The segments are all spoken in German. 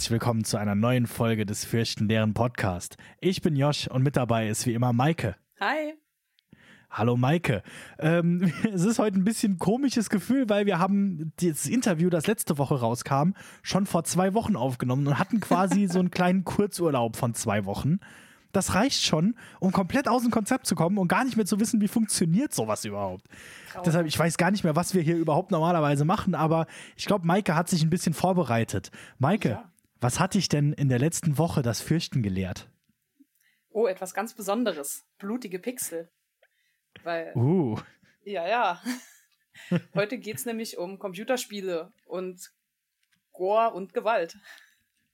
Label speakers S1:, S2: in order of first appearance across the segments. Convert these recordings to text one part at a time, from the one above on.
S1: herzlich willkommen zu einer neuen Folge des Fürchtenleeren Podcast. Ich bin Josh und mit dabei ist wie immer Maike.
S2: Hi.
S1: Hallo Maike. Ähm, es ist heute ein bisschen komisches Gefühl, weil wir haben das Interview, das letzte Woche rauskam, schon vor zwei Wochen aufgenommen und hatten quasi so einen kleinen Kurzurlaub von zwei Wochen. Das reicht schon, um komplett aus dem Konzept zu kommen und gar nicht mehr zu wissen, wie funktioniert sowas überhaupt. Traurig. Deshalb, ich weiß gar nicht mehr, was wir hier überhaupt normalerweise machen, aber ich glaube, Maike hat sich ein bisschen vorbereitet. Maike, ja. Was hat dich denn in der letzten Woche das Fürchten gelehrt?
S2: Oh, etwas ganz Besonderes. Blutige Pixel. Weil.
S1: Uh.
S2: Ja, ja. Heute geht es nämlich um Computerspiele und Gore und Gewalt.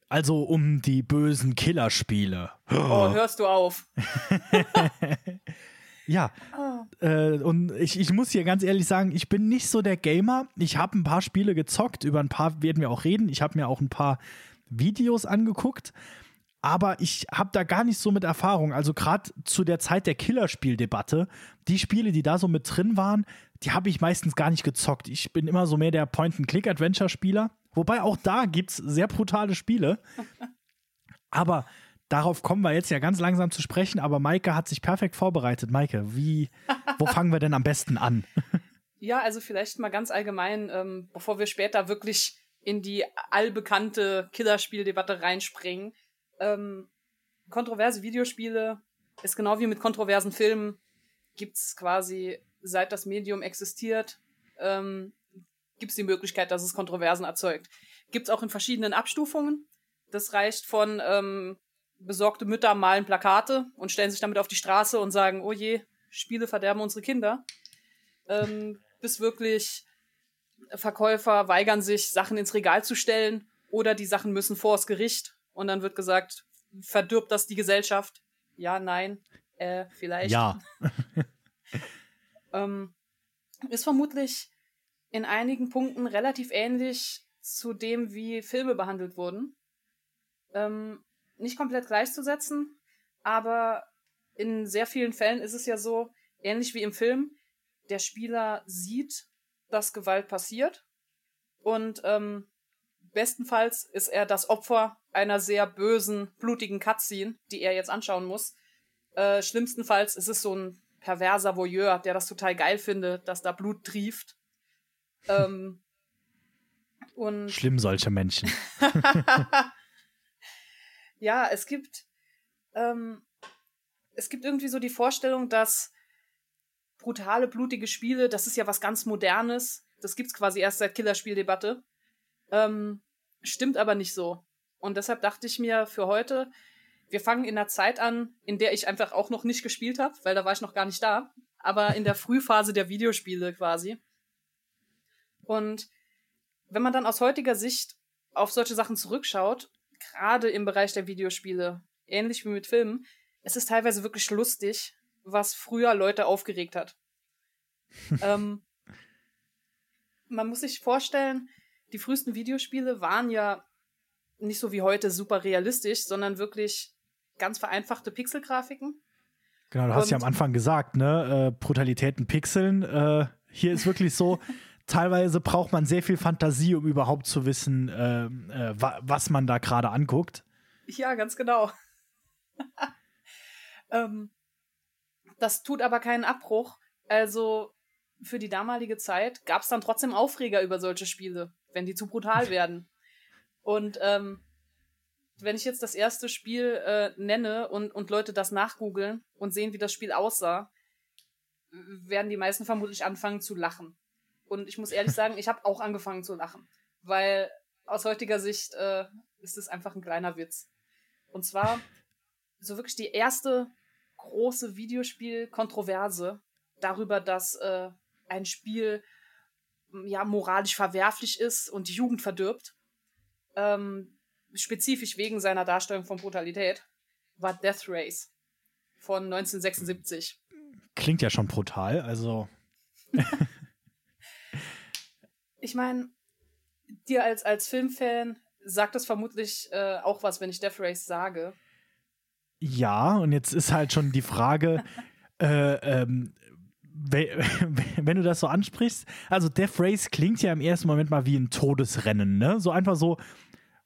S1: Also um die bösen Killerspiele.
S2: Oh, hörst du auf.
S1: ja. Oh. Äh, und ich, ich muss hier ganz ehrlich sagen, ich bin nicht so der Gamer. Ich habe ein paar Spiele gezockt, über ein paar werden wir auch reden. Ich habe mir auch ein paar Videos angeguckt aber ich habe da gar nicht so mit Erfahrung. Also gerade zu der Zeit der Killerspieldebatte, die Spiele, die da so mit drin waren, die habe ich meistens gar nicht gezockt. Ich bin immer so mehr der Point-and-Click-Adventure-Spieler. Wobei auch da gibt es sehr brutale Spiele. aber darauf kommen wir jetzt ja ganz langsam zu sprechen. Aber Maike hat sich perfekt vorbereitet. Maike, wie, wo fangen wir denn am besten an?
S2: ja, also vielleicht mal ganz allgemein, ähm, bevor wir später wirklich in die allbekannte Killerspieldebatte reinspringen ähm, kontroverse Videospiele ist genau wie mit kontroversen Filmen, gibt es quasi, seit das Medium existiert, ähm, gibt es die Möglichkeit, dass es Kontroversen erzeugt. Gibt es auch in verschiedenen Abstufungen. Das reicht von ähm, besorgte Mütter malen Plakate und stellen sich damit auf die Straße und sagen, oh je, Spiele verderben unsere Kinder. Ähm, bis wirklich Verkäufer weigern sich, Sachen ins Regal zu stellen oder die Sachen müssen vors Gericht und dann wird gesagt, verdirbt das die Gesellschaft? Ja, nein, äh, vielleicht.
S1: Ja.
S2: ähm, ist vermutlich in einigen Punkten relativ ähnlich zu dem, wie Filme behandelt wurden. Ähm, nicht komplett gleichzusetzen, aber in sehr vielen Fällen ist es ja so, ähnlich wie im Film, der Spieler sieht, dass Gewalt passiert und ähm, bestenfalls ist er das Opfer einer sehr bösen, blutigen Cutscene, die er jetzt anschauen muss. Äh, schlimmstenfalls ist es so ein perverser Voyeur, der das total geil findet, dass da Blut trieft. Ähm,
S1: und Schlimm solche Menschen.
S2: ja, es gibt ähm, es gibt irgendwie so die Vorstellung, dass brutale, blutige Spiele, das ist ja was ganz Modernes. Das gibt's quasi erst seit Killerspieldebatte. Ähm, stimmt aber nicht so. Und deshalb dachte ich mir für heute, wir fangen in der Zeit an, in der ich einfach auch noch nicht gespielt habe, weil da war ich noch gar nicht da, aber in der Frühphase der Videospiele quasi. Und wenn man dann aus heutiger Sicht auf solche Sachen zurückschaut, gerade im Bereich der Videospiele, ähnlich wie mit Filmen, es ist teilweise wirklich lustig, was früher Leute aufgeregt hat. ähm, man muss sich vorstellen, die frühesten Videospiele waren ja nicht so wie heute super realistisch, sondern wirklich ganz vereinfachte Pixelgrafiken.
S1: Genau, du hast ja am Anfang gesagt, ne, äh, Brutalitäten Pixeln. Äh, hier ist wirklich so, teilweise braucht man sehr viel Fantasie, um überhaupt zu wissen, äh, äh wa was man da gerade anguckt.
S2: Ja, ganz genau. ähm, das tut aber keinen Abbruch. Also für die damalige Zeit gab es dann trotzdem Aufreger über solche Spiele wenn die zu brutal werden. Und ähm, wenn ich jetzt das erste Spiel äh, nenne und, und Leute das nachgoogeln und sehen, wie das Spiel aussah, werden die meisten vermutlich anfangen zu lachen. Und ich muss ehrlich sagen, ich habe auch angefangen zu lachen. Weil aus heutiger Sicht äh, ist es einfach ein kleiner Witz. Und zwar so wirklich die erste große Videospiel-Kontroverse darüber, dass äh, ein Spiel ja, moralisch verwerflich ist und die Jugend verdirbt, ähm, spezifisch wegen seiner Darstellung von Brutalität, war Death Race von 1976.
S1: Klingt ja schon brutal, also.
S2: ich meine, dir als, als Filmfan sagt das vermutlich äh, auch was, wenn ich Death Race sage.
S1: Ja, und jetzt ist halt schon die Frage, äh, ähm, wenn du das so ansprichst, also Death Race klingt ja im ersten Moment mal wie ein Todesrennen, ne? So einfach so,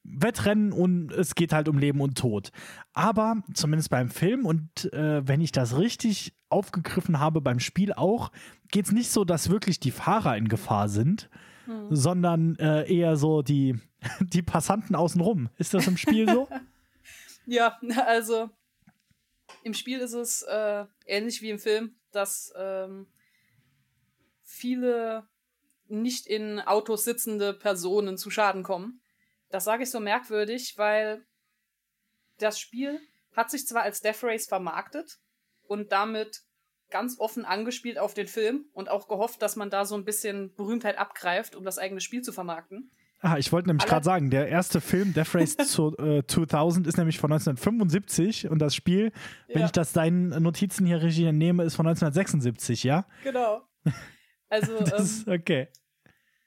S1: Wettrennen und es geht halt um Leben und Tod. Aber zumindest beim Film und äh, wenn ich das richtig aufgegriffen habe, beim Spiel auch, geht es nicht so, dass wirklich die Fahrer in Gefahr sind, hm. sondern äh, eher so die, die Passanten außenrum. Ist das im Spiel so?
S2: ja, also im Spiel ist es äh, ähnlich wie im Film, dass ähm, viele nicht in Autos sitzende Personen zu Schaden kommen. Das sage ich so merkwürdig, weil das Spiel hat sich zwar als Death Race vermarktet und damit ganz offen angespielt auf den Film und auch gehofft, dass man da so ein bisschen Berühmtheit abgreift, um das eigene Spiel zu vermarkten.
S1: Ah, ich wollte nämlich gerade sagen, der erste Film, Death Race zu, äh, 2000, ist nämlich von 1975 und das Spiel, wenn ja. ich das deinen Notizen hier richtig entnehme, ist von 1976, ja?
S2: Genau. Also,
S1: das, ähm, okay.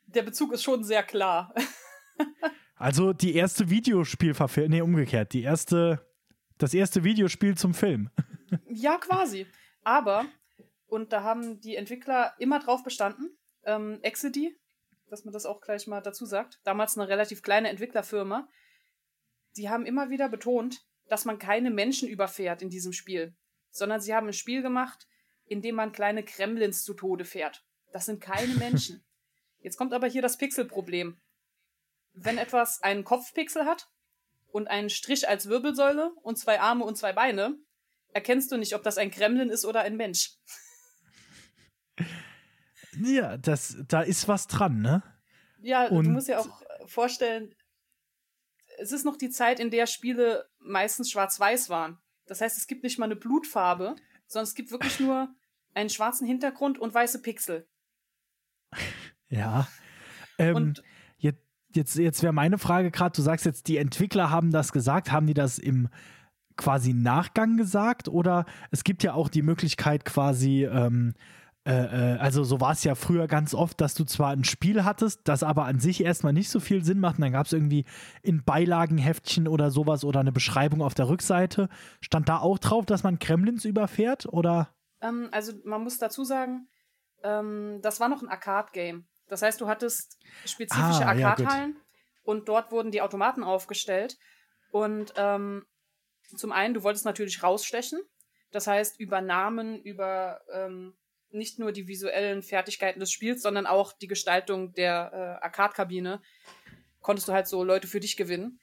S2: Der Bezug ist schon sehr klar.
S1: also die erste Videospielverfilmung, nee, umgekehrt, die erste, das erste Videospiel zum Film.
S2: ja, quasi. Aber, und da haben die Entwickler immer drauf bestanden, ähm, Exidy, dass man das auch gleich mal dazu sagt, damals eine relativ kleine Entwicklerfirma, die haben immer wieder betont, dass man keine Menschen überfährt in diesem Spiel, sondern sie haben ein Spiel gemacht, in dem man kleine Kremlins zu Tode fährt. Das sind keine Menschen. Jetzt kommt aber hier das Pixelproblem. Wenn etwas einen Kopfpixel hat und einen Strich als Wirbelsäule und zwei Arme und zwei Beine, erkennst du nicht, ob das ein Kremlin ist oder ein Mensch.
S1: Ja, das, da ist was dran, ne?
S2: Ja, Und du musst ja auch vorstellen, es ist noch die Zeit, in der Spiele meistens schwarz-weiß waren. Das heißt, es gibt nicht mal eine Blutfarbe, sondern es gibt wirklich nur einen schwarzen Hintergrund und weiße Pixel.
S1: Ja. Ähm, und jetzt, jetzt, jetzt wäre meine Frage gerade, du sagst jetzt, die Entwickler haben das gesagt, haben die das im quasi Nachgang gesagt? Oder es gibt ja auch die Möglichkeit quasi, ähm, äh, äh, also so war es ja früher ganz oft, dass du zwar ein Spiel hattest, das aber an sich erstmal nicht so viel Sinn macht. Und dann gab es irgendwie in Beilagenheftchen oder sowas oder eine Beschreibung auf der Rückseite. Stand da auch drauf, dass man Kremlins überfährt? Oder?
S2: Ähm, also man muss dazu sagen, ähm, das war noch ein Arcade-Game. Das heißt, du hattest spezifische ah, Arcade-Hallen ja, und dort wurden die Automaten aufgestellt. Und ähm, zum einen, du wolltest natürlich rausstechen. Das heißt, über Namen, über ähm, nicht nur die visuellen Fertigkeiten des Spiels, sondern auch die Gestaltung der äh, Arcade-Kabine konntest du halt so Leute für dich gewinnen.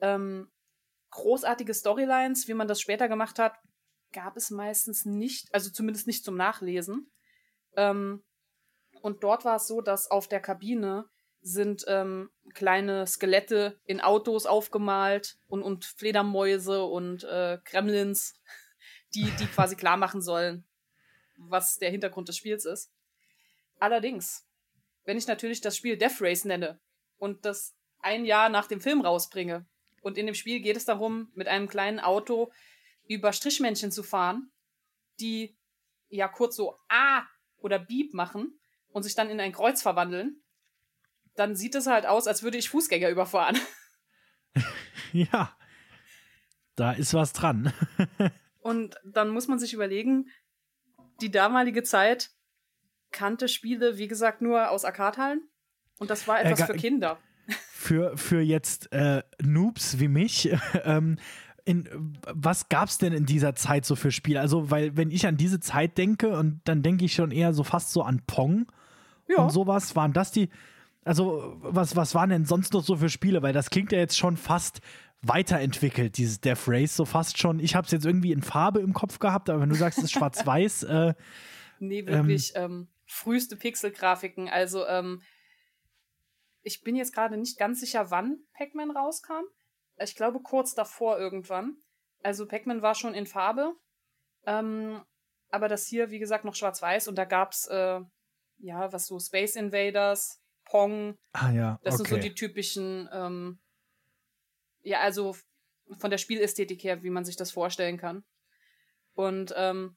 S2: Ähm, großartige Storylines, wie man das später gemacht hat, gab es meistens nicht, also zumindest nicht zum Nachlesen. Ähm, und dort war es so, dass auf der Kabine sind ähm, kleine Skelette in Autos aufgemalt und, und Fledermäuse und äh, Kremlins, die, die quasi klar machen sollen, was der Hintergrund des Spiels ist. Allerdings, wenn ich natürlich das Spiel Death Race nenne und das ein Jahr nach dem Film rausbringe und in dem Spiel geht es darum, mit einem kleinen Auto über Strichmännchen zu fahren, die ja kurz so A oder Beep machen und sich dann in ein Kreuz verwandeln, dann sieht es halt aus, als würde ich Fußgänger überfahren.
S1: ja, da ist was dran.
S2: und dann muss man sich überlegen, die damalige Zeit kannte Spiele, wie gesagt, nur aus Arcade-Hallen. Und das war etwas äh, für Kinder.
S1: Für, für jetzt äh, Noobs wie mich, ähm, in, was gab es denn in dieser Zeit so für Spiele? Also, weil, wenn ich an diese Zeit denke, und dann denke ich schon eher so fast so an Pong ja. und sowas, waren das die. Also, was, was waren denn sonst noch so für Spiele? Weil das klingt ja jetzt schon fast weiterentwickelt, dieses Death Race, so fast schon. Ich habe es jetzt irgendwie in Farbe im Kopf gehabt, aber wenn du sagst, es ist schwarz-weiß. Äh,
S2: nee, wirklich ähm, ähm, früheste Pixel-Grafiken. Also, ähm, ich bin jetzt gerade nicht ganz sicher, wann Pac-Man rauskam. Ich glaube kurz davor irgendwann. Also Pac-Man war schon in Farbe. Ähm, aber das hier, wie gesagt, noch schwarz-weiß und da gab's äh, ja, was so Space Invaders, Pong.
S1: Ah ja.
S2: Das okay. sind so die typischen ähm, ja, also von der Spielästhetik her, wie man sich das vorstellen kann. Und ähm,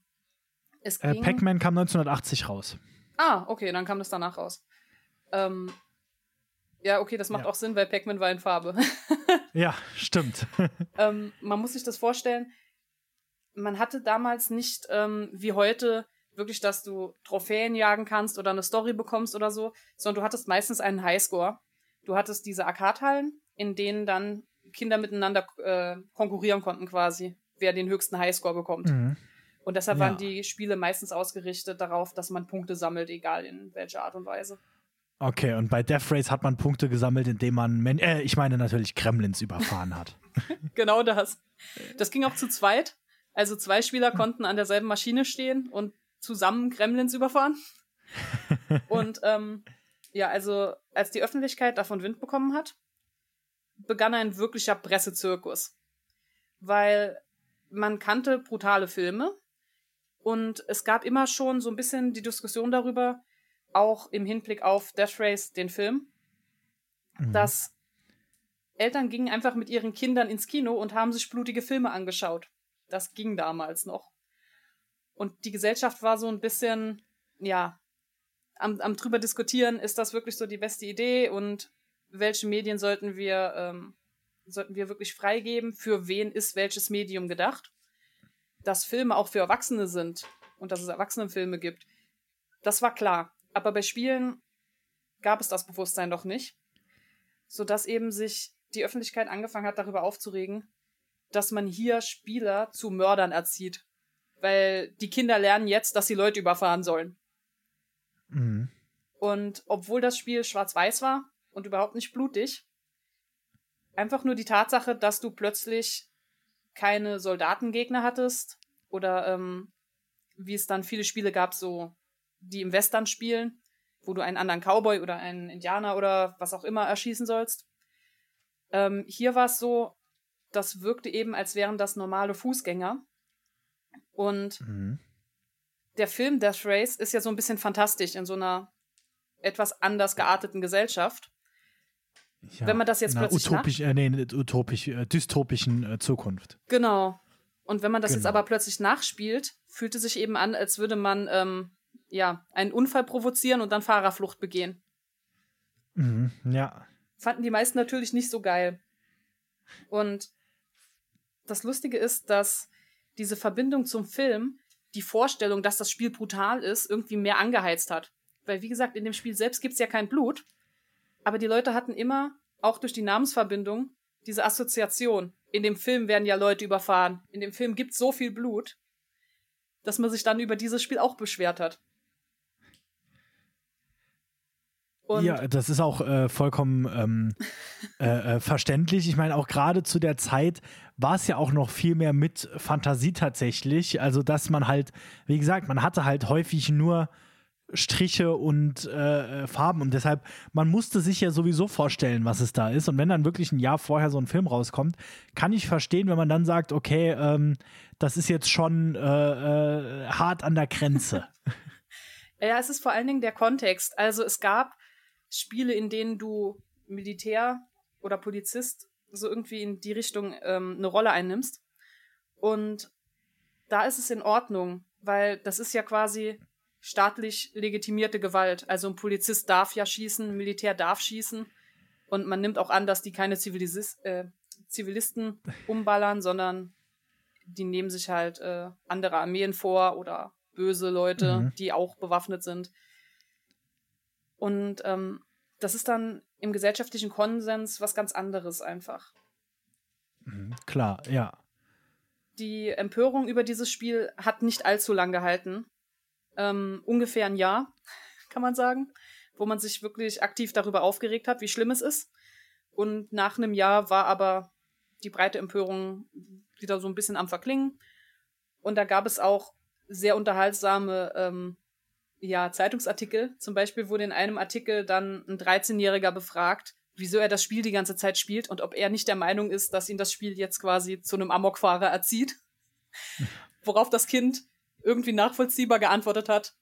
S2: es
S1: äh,
S2: ging...
S1: Pac-Man kam 1980 raus.
S2: Ah, okay, dann kam das danach raus. Ähm, ja, okay, das macht ja. auch Sinn, weil Pac-Man war in Farbe.
S1: ja, stimmt.
S2: ähm, man muss sich das vorstellen, man hatte damals nicht ähm, wie heute wirklich, dass du Trophäen jagen kannst oder eine Story bekommst oder so, sondern du hattest meistens einen Highscore. Du hattest diese Arcade-Hallen, in denen dann Kinder miteinander äh, konkurrieren konnten quasi, wer den höchsten Highscore bekommt. Mhm. Und deshalb ja. waren die Spiele meistens ausgerichtet darauf, dass man Punkte sammelt, egal in welcher Art und Weise.
S1: Okay, und bei Death Race hat man Punkte gesammelt, indem man, Men äh, ich meine natürlich Kremlins überfahren hat.
S2: genau das. Das ging auch zu zweit. Also zwei Spieler konnten an derselben Maschine stehen und zusammen Gremlins überfahren. und ähm, ja, also als die Öffentlichkeit davon Wind bekommen hat, begann ein wirklicher Pressezirkus. Weil man kannte brutale Filme und es gab immer schon so ein bisschen die Diskussion darüber, auch im Hinblick auf Death Race, den Film, mhm. dass Eltern gingen einfach mit ihren Kindern ins Kino und haben sich blutige Filme angeschaut. Das ging damals noch. Und die Gesellschaft war so ein bisschen, ja, am, am drüber diskutieren, ist das wirklich so die beste Idee und welche Medien sollten wir, ähm, sollten wir wirklich freigeben, für wen ist welches Medium gedacht. Dass Filme auch für Erwachsene sind und dass es Erwachsenenfilme gibt, das war klar. Aber bei Spielen gab es das Bewusstsein doch nicht, sodass eben sich die Öffentlichkeit angefangen hat, darüber aufzuregen, dass man hier Spieler zu Mördern erzieht. Weil die Kinder lernen jetzt, dass sie Leute überfahren sollen. Mhm. Und obwohl das Spiel schwarz-weiß war und überhaupt nicht blutig, einfach nur die Tatsache, dass du plötzlich keine Soldatengegner hattest oder ähm, wie es dann viele Spiele gab, so die im Western spielen, wo du einen anderen Cowboy oder einen Indianer oder was auch immer erschießen sollst. Ähm, hier war es so, das wirkte eben, als wären das normale Fußgänger. Und mhm. der Film Death Race ist ja so ein bisschen fantastisch in so einer etwas anders gearteten Gesellschaft. Ja, Wenn man das jetzt plötzlich
S1: utopisch, äh, nee, utopisch, äh, dystopischen äh, Zukunft.
S2: Genau. Und wenn man das genau. jetzt aber plötzlich nachspielt, fühlt es sich eben an, als würde man ähm, ja einen Unfall provozieren und dann Fahrerflucht begehen.
S1: Mhm, ja.
S2: Fanden die meisten natürlich nicht so geil. Und das Lustige ist, dass diese Verbindung zum Film die Vorstellung, dass das Spiel brutal ist, irgendwie mehr angeheizt hat. Weil, wie gesagt, in dem Spiel selbst gibt es ja kein Blut. Aber die Leute hatten immer, auch durch die Namensverbindung, diese Assoziation. In dem Film werden ja Leute überfahren. In dem Film gibt es so viel Blut, dass man sich dann über dieses Spiel auch beschwert hat.
S1: Und ja, das ist auch äh, vollkommen ähm, äh, äh, verständlich. Ich meine, auch gerade zu der Zeit war es ja auch noch viel mehr mit Fantasie tatsächlich. Also, dass man halt, wie gesagt, man hatte halt häufig nur Striche und äh, äh, Farben und deshalb, man musste sich ja sowieso vorstellen, was es da ist. Und wenn dann wirklich ein Jahr vorher so ein Film rauskommt, kann ich verstehen, wenn man dann sagt, okay, ähm, das ist jetzt schon äh, äh, hart an der Grenze.
S2: ja, es ist vor allen Dingen der Kontext. Also es gab Spiele, in denen du Militär oder Polizist so irgendwie in die Richtung ähm, eine Rolle einnimmst. Und da ist es in Ordnung, weil das ist ja quasi staatlich legitimierte Gewalt. Also ein Polizist darf ja schießen, ein Militär darf schießen. Und man nimmt auch an, dass die keine Zivilis äh, Zivilisten umballern, sondern die nehmen sich halt äh, andere Armeen vor oder böse Leute, mhm. die auch bewaffnet sind. Und ähm, das ist dann im gesellschaftlichen Konsens was ganz anderes einfach.
S1: Mhm, klar, ja.
S2: Die Empörung über dieses Spiel hat nicht allzu lang gehalten. Ähm, ungefähr ein Jahr, kann man sagen, wo man sich wirklich aktiv darüber aufgeregt hat, wie schlimm es ist. Und nach einem Jahr war aber die breite Empörung wieder so ein bisschen am Verklingen. Und da gab es auch sehr unterhaltsame ähm, ja, Zeitungsartikel. Zum Beispiel wurde in einem Artikel dann ein 13-Jähriger befragt, wieso er das Spiel die ganze Zeit spielt und ob er nicht der Meinung ist, dass ihn das Spiel jetzt quasi zu einem Amokfahrer erzieht. Worauf das Kind irgendwie nachvollziehbar geantwortet hat,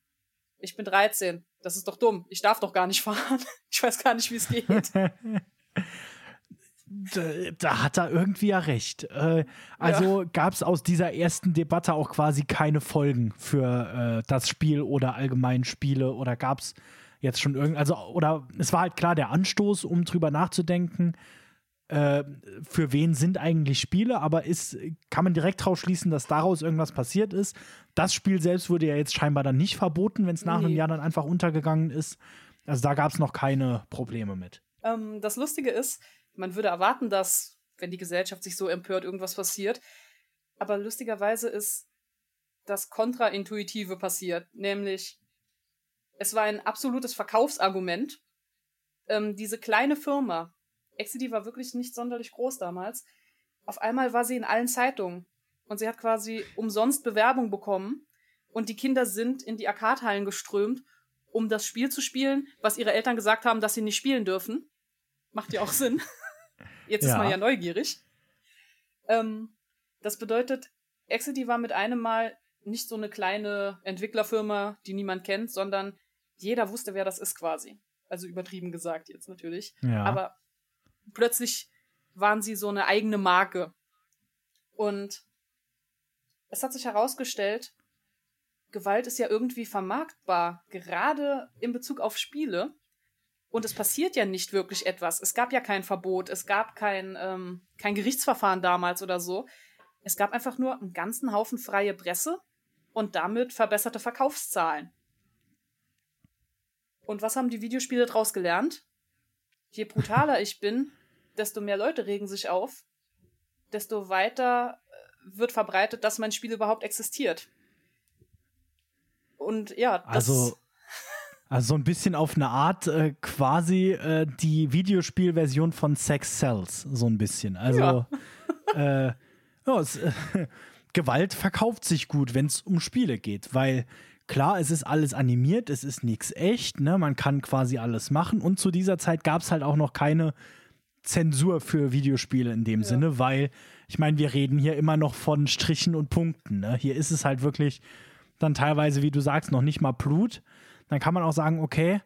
S2: ich bin 13, das ist doch dumm, ich darf doch gar nicht fahren. Ich weiß gar nicht, wie es geht.
S1: da, da, hat er irgendwie ja recht. Äh, also ja. gab es aus dieser ersten Debatte auch quasi keine Folgen für äh, das Spiel oder allgemein Spiele oder gab es jetzt schon irgend, also oder es war halt klar der Anstoß, um drüber nachzudenken, äh, für wen sind eigentlich Spiele, aber ist, kann man direkt drauf schließen, dass daraus irgendwas passiert ist. Das Spiel selbst wurde ja jetzt scheinbar dann nicht verboten, wenn es nach nee. einem Jahr dann einfach untergegangen ist. Also da gab es noch keine Probleme mit.
S2: Ähm, das Lustige ist, man würde erwarten, dass, wenn die Gesellschaft sich so empört, irgendwas passiert. Aber lustigerweise ist das Kontraintuitive passiert, nämlich es war ein absolutes Verkaufsargument. Ähm, diese kleine Firma, Exidy war wirklich nicht sonderlich groß damals, auf einmal war sie in allen Zeitungen und sie hat quasi umsonst Bewerbung bekommen und die Kinder sind in die Arcade-Hallen geströmt, um das Spiel zu spielen, was ihre Eltern gesagt haben, dass sie nicht spielen dürfen. Macht ja auch Sinn. Jetzt ja. ist man ja neugierig. Ähm, das bedeutet, Exidy war mit einem Mal nicht so eine kleine Entwicklerfirma, die niemand kennt, sondern jeder wusste, wer das ist quasi. Also übertrieben gesagt jetzt natürlich. Ja. Aber plötzlich waren sie so eine eigene Marke. Und es hat sich herausgestellt, Gewalt ist ja irgendwie vermarktbar, gerade in Bezug auf Spiele. Und es passiert ja nicht wirklich etwas. Es gab ja kein Verbot, es gab kein, ähm, kein Gerichtsverfahren damals oder so. Es gab einfach nur einen ganzen Haufen freie Presse und damit verbesserte Verkaufszahlen. Und was haben die Videospiele daraus gelernt? Je brutaler ich bin, desto mehr Leute regen sich auf, desto weiter äh, wird verbreitet, dass mein Spiel überhaupt existiert. Und ja,
S1: das. Also, also so ein bisschen auf eine Art äh, quasi äh, die Videospielversion von Sex Cells, so ein bisschen. Also ja. äh, ja, es, Gewalt verkauft sich gut, wenn es um Spiele geht, weil klar, es ist alles animiert, es ist nichts echt, ne? Man kann quasi alles machen. Und zu dieser Zeit gab es halt auch noch keine Zensur für Videospiele in dem ja. Sinne, weil ich meine, wir reden hier immer noch von Strichen und Punkten. Ne? Hier ist es halt wirklich dann teilweise, wie du sagst, noch nicht mal Blut. Dann kann man auch sagen, okay,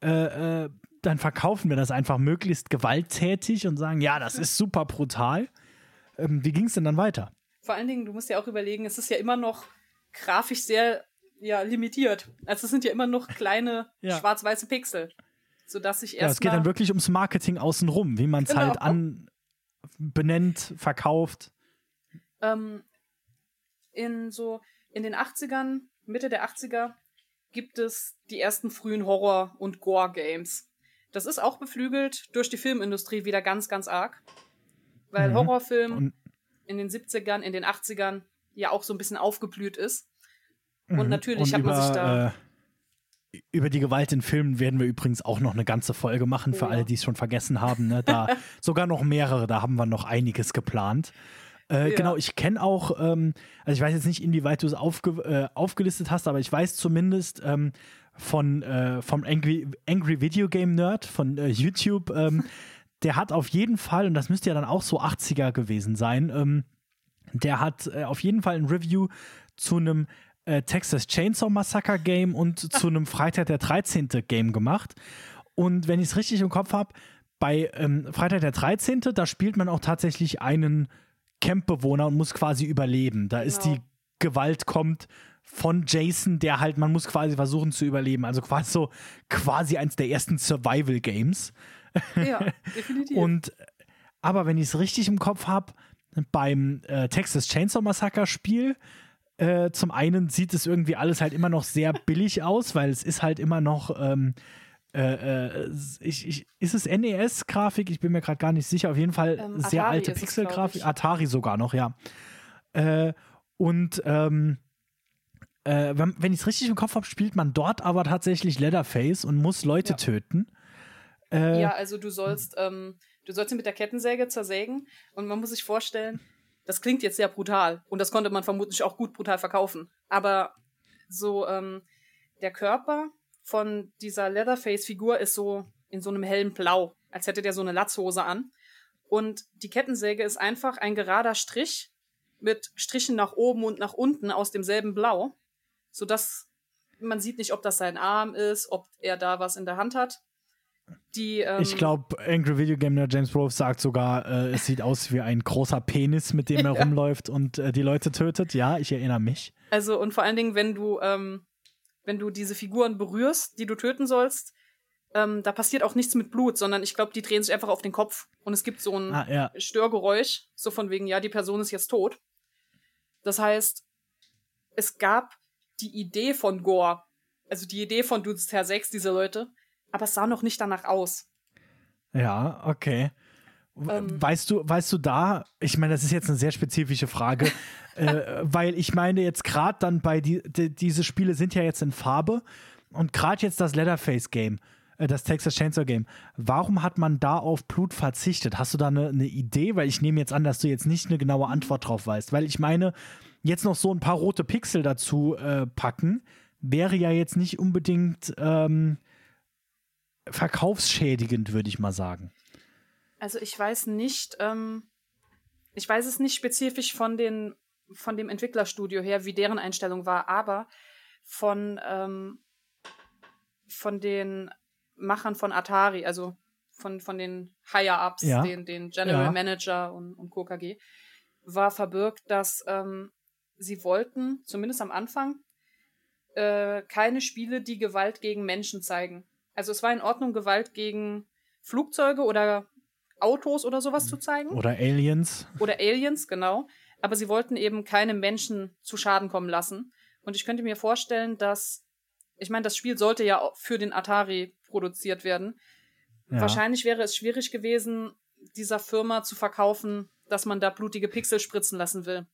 S1: äh, äh, dann verkaufen wir das einfach möglichst gewalttätig und sagen, ja, das ist super brutal. Ähm, wie ging es denn dann weiter?
S2: Vor allen Dingen, du musst ja auch überlegen, es ist ja immer noch grafisch sehr ja, limitiert. Also es sind ja immer noch kleine ja. schwarz-weiße Pixel. Sodass ich erst. Ja,
S1: es geht dann wirklich ums Marketing außenrum, wie man es genau. halt an benennt, verkauft.
S2: Ähm, in so in den 80ern, Mitte der 80er, gibt es die ersten frühen Horror- und Gore-Games. Das ist auch beflügelt durch die Filmindustrie wieder ganz, ganz arg. Weil mhm. Horrorfilm in den 70ern, in den 80ern ja auch so ein bisschen aufgeblüht ist. Und mhm. natürlich und hat man sich da. Äh,
S1: über die Gewalt in Filmen werden wir übrigens auch noch eine ganze Folge machen, für ja. alle, die es schon vergessen haben. Ne? Da sogar noch mehrere, da haben wir noch einiges geplant. Äh, ja. Genau, ich kenne auch, ähm, also ich weiß jetzt nicht, inwieweit du es aufge äh, aufgelistet hast, aber ich weiß zumindest ähm, von äh, vom Angry, Angry Video Game Nerd von äh, YouTube, ähm, der hat auf jeden Fall, und das müsste ja dann auch so 80er gewesen sein, ähm, der hat äh, auf jeden Fall ein Review zu einem äh, Texas Chainsaw Massacre Game und zu einem Freitag der 13. Game gemacht. Und wenn ich es richtig im Kopf habe, bei ähm, Freitag der 13. da spielt man auch tatsächlich einen Campbewohner und muss quasi überleben. Da genau. ist die Gewalt kommt von Jason, der halt, man muss quasi versuchen zu überleben. Also quasi so, quasi eins der ersten Survival Games.
S2: Ja, definitiv.
S1: und, aber wenn ich es richtig im Kopf habe, beim äh, Texas Chainsaw Massacre Spiel, äh, zum einen sieht es irgendwie alles halt immer noch sehr billig aus, weil es ist halt immer noch, ähm, äh, äh ich, ich, ist es NES-Grafik? Ich bin mir gerade gar nicht sicher. Auf jeden Fall ähm, sehr alte Pixel-Grafik. Atari sogar noch, ja. Äh, und ähm, äh, wenn, wenn ich es richtig im Kopf habe, spielt man dort aber tatsächlich Leatherface und muss Leute ja. töten.
S2: Äh, ja, also du sollst, ähm, du sollst ihn mit der Kettensäge zersägen und man muss sich vorstellen, das klingt jetzt sehr brutal und das konnte man vermutlich auch gut brutal verkaufen. Aber so, ähm, der Körper von dieser Leatherface-Figur ist so in so einem hellen Blau, als hätte der so eine Latzhose an. Und die Kettensäge ist einfach ein gerader Strich mit Strichen nach oben und nach unten aus demselben Blau, sodass man sieht nicht, ob das sein Arm ist, ob er da was in der Hand hat. Die, ähm,
S1: ich glaube, Angry Video Game Nerd James Rove sagt sogar, äh, es sieht aus wie ein großer Penis, mit dem er ja. rumläuft und äh, die Leute tötet. Ja, ich erinnere mich.
S2: Also und vor allen Dingen, wenn du, ähm, wenn du diese Figuren berührst, die du töten sollst, ähm, da passiert auch nichts mit Blut, sondern ich glaube, die drehen sich einfach auf den Kopf und es gibt so ein
S1: ah, ja.
S2: Störgeräusch, so von wegen, ja, die Person ist jetzt tot. Das heißt, es gab die Idee von Gore, also die Idee von du zersägst diese Leute, aber es sah noch nicht danach aus.
S1: Ja, okay. Ähm, weißt du, weißt du da, ich meine, das ist jetzt eine sehr spezifische Frage, äh, weil ich meine jetzt gerade dann bei die, die, diese Spiele sind ja jetzt in Farbe und gerade jetzt das Leatherface Game, äh, das Texas Chainsaw Game, warum hat man da auf Blut verzichtet? Hast du da eine, eine Idee? Weil ich nehme jetzt an, dass du jetzt nicht eine genaue Antwort drauf weißt, weil ich meine, jetzt noch so ein paar rote Pixel dazu äh, packen, wäre ja jetzt nicht unbedingt ähm, verkaufsschädigend, würde ich mal sagen.
S2: Also ich weiß nicht, ähm, ich weiß es nicht spezifisch von den von dem Entwicklerstudio her, wie deren Einstellung war, aber von ähm, von den Machern von Atari, also von, von den Higher-Ups, ja. den, den General ja. Manager und, und KKG, war verbirgt, dass ähm, sie wollten, zumindest am Anfang, äh, keine Spiele, die Gewalt gegen Menschen zeigen. Also es war in Ordnung, Gewalt gegen Flugzeuge oder Autos oder sowas zu zeigen.
S1: Oder Aliens.
S2: Oder Aliens, genau. Aber sie wollten eben keine Menschen zu Schaden kommen lassen. Und ich könnte mir vorstellen, dass, ich meine, das Spiel sollte ja für den Atari produziert werden. Ja. Wahrscheinlich wäre es schwierig gewesen, dieser Firma zu verkaufen, dass man da blutige Pixel spritzen lassen will.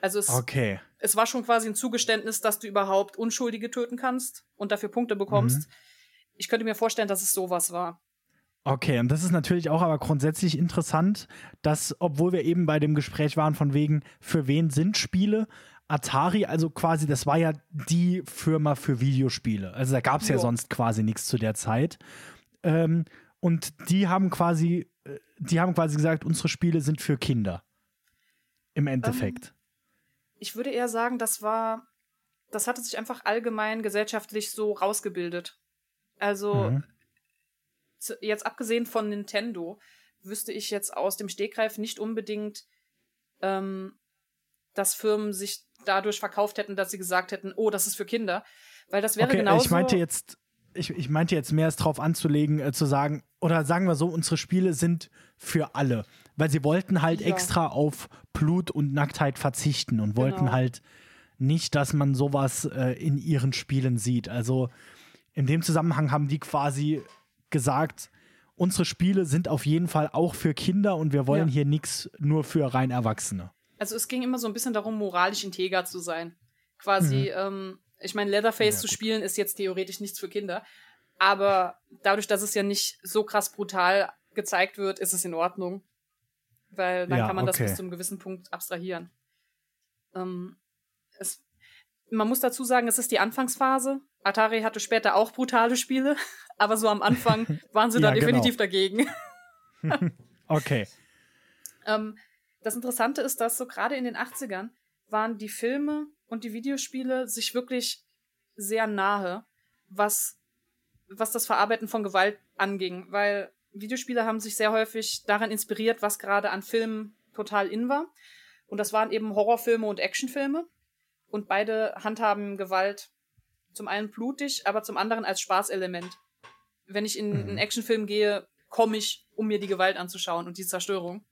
S2: Also es,
S1: okay.
S2: es war schon quasi ein Zugeständnis, dass du überhaupt Unschuldige töten kannst und dafür Punkte bekommst. Mhm. Ich könnte mir vorstellen, dass es sowas war.
S1: Okay, und das ist natürlich auch aber grundsätzlich interessant, dass, obwohl wir eben bei dem Gespräch waren, von wegen, für wen sind Spiele, Atari, also quasi, das war ja die Firma für Videospiele. Also da gab es ja sonst quasi nichts zu der Zeit. Ähm, und die haben quasi, äh, die haben quasi gesagt, unsere Spiele sind für Kinder. Im Endeffekt. Um,
S2: ähm, ich würde eher sagen, das war, das hatte sich einfach allgemein gesellschaftlich so rausgebildet. Also mhm jetzt abgesehen von Nintendo, wüsste ich jetzt aus dem Stegreif nicht unbedingt, ähm, dass Firmen sich dadurch verkauft hätten, dass sie gesagt hätten, oh, das ist für Kinder. Weil das wäre okay, genauso.
S1: Ich meinte jetzt, ich, ich meinte jetzt mehr es drauf anzulegen, äh, zu sagen, oder sagen wir so, unsere Spiele sind für alle. Weil sie wollten halt ja. extra auf Blut und Nacktheit verzichten und wollten genau. halt nicht, dass man sowas äh, in ihren Spielen sieht. Also in dem Zusammenhang haben die quasi gesagt, unsere Spiele sind auf jeden Fall auch für Kinder und wir wollen ja. hier nichts nur für rein Erwachsene.
S2: Also es ging immer so ein bisschen darum, moralisch integer zu sein. Quasi, mhm. ähm, ich meine, Leatherface ja, zu spielen ist jetzt theoretisch nichts für Kinder. Aber dadurch, dass es ja nicht so krass brutal gezeigt wird, ist es in Ordnung. Weil dann ja, kann man okay. das bis zu einem gewissen Punkt abstrahieren. Ähm, es, man muss dazu sagen, es ist die Anfangsphase. Atari hatte später auch brutale Spiele, aber so am Anfang waren sie da ja, definitiv genau. dagegen.
S1: okay.
S2: Ähm, das Interessante ist, dass so gerade in den 80ern waren die Filme und die Videospiele sich wirklich sehr nahe, was, was das Verarbeiten von Gewalt anging, weil Videospiele haben sich sehr häufig daran inspiriert, was gerade an Filmen total in war. Und das waren eben Horrorfilme und Actionfilme. Und beide handhaben Gewalt zum einen blutig, aber zum anderen als Spaßelement. Wenn ich in mhm. einen Actionfilm gehe, komme ich, um mir die Gewalt anzuschauen und die Zerstörung.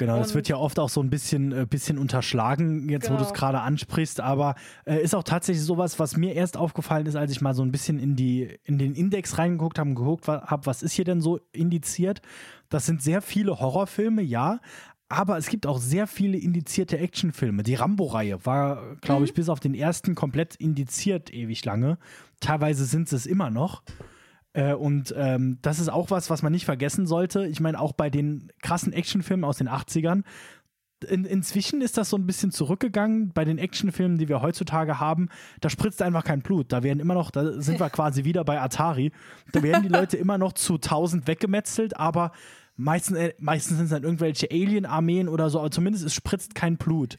S1: Genau, und das wird ja oft auch so ein bisschen, äh, bisschen unterschlagen, jetzt genau. wo du es gerade ansprichst, aber äh, ist auch tatsächlich sowas, was mir erst aufgefallen ist, als ich mal so ein bisschen in, die, in den Index reingeguckt habe und geguckt habe, was ist hier denn so indiziert. Das sind sehr viele Horrorfilme, ja, aber es gibt auch sehr viele indizierte Actionfilme. Die Rambo-Reihe war, glaube ich, mhm. bis auf den ersten komplett indiziert ewig lange. Teilweise sind es immer noch. Äh, und ähm, das ist auch was, was man nicht vergessen sollte. Ich meine, auch bei den krassen Actionfilmen aus den 80ern. In, inzwischen ist das so ein bisschen zurückgegangen. Bei den Actionfilmen, die wir heutzutage haben, da spritzt einfach kein Blut. Da werden immer noch, da sind wir quasi wieder bei Atari. Da werden die Leute immer noch zu 1000 weggemetzelt, aber Meistens, äh, meistens sind es dann irgendwelche Alien-Armeen oder so, aber zumindest es spritzt kein Blut.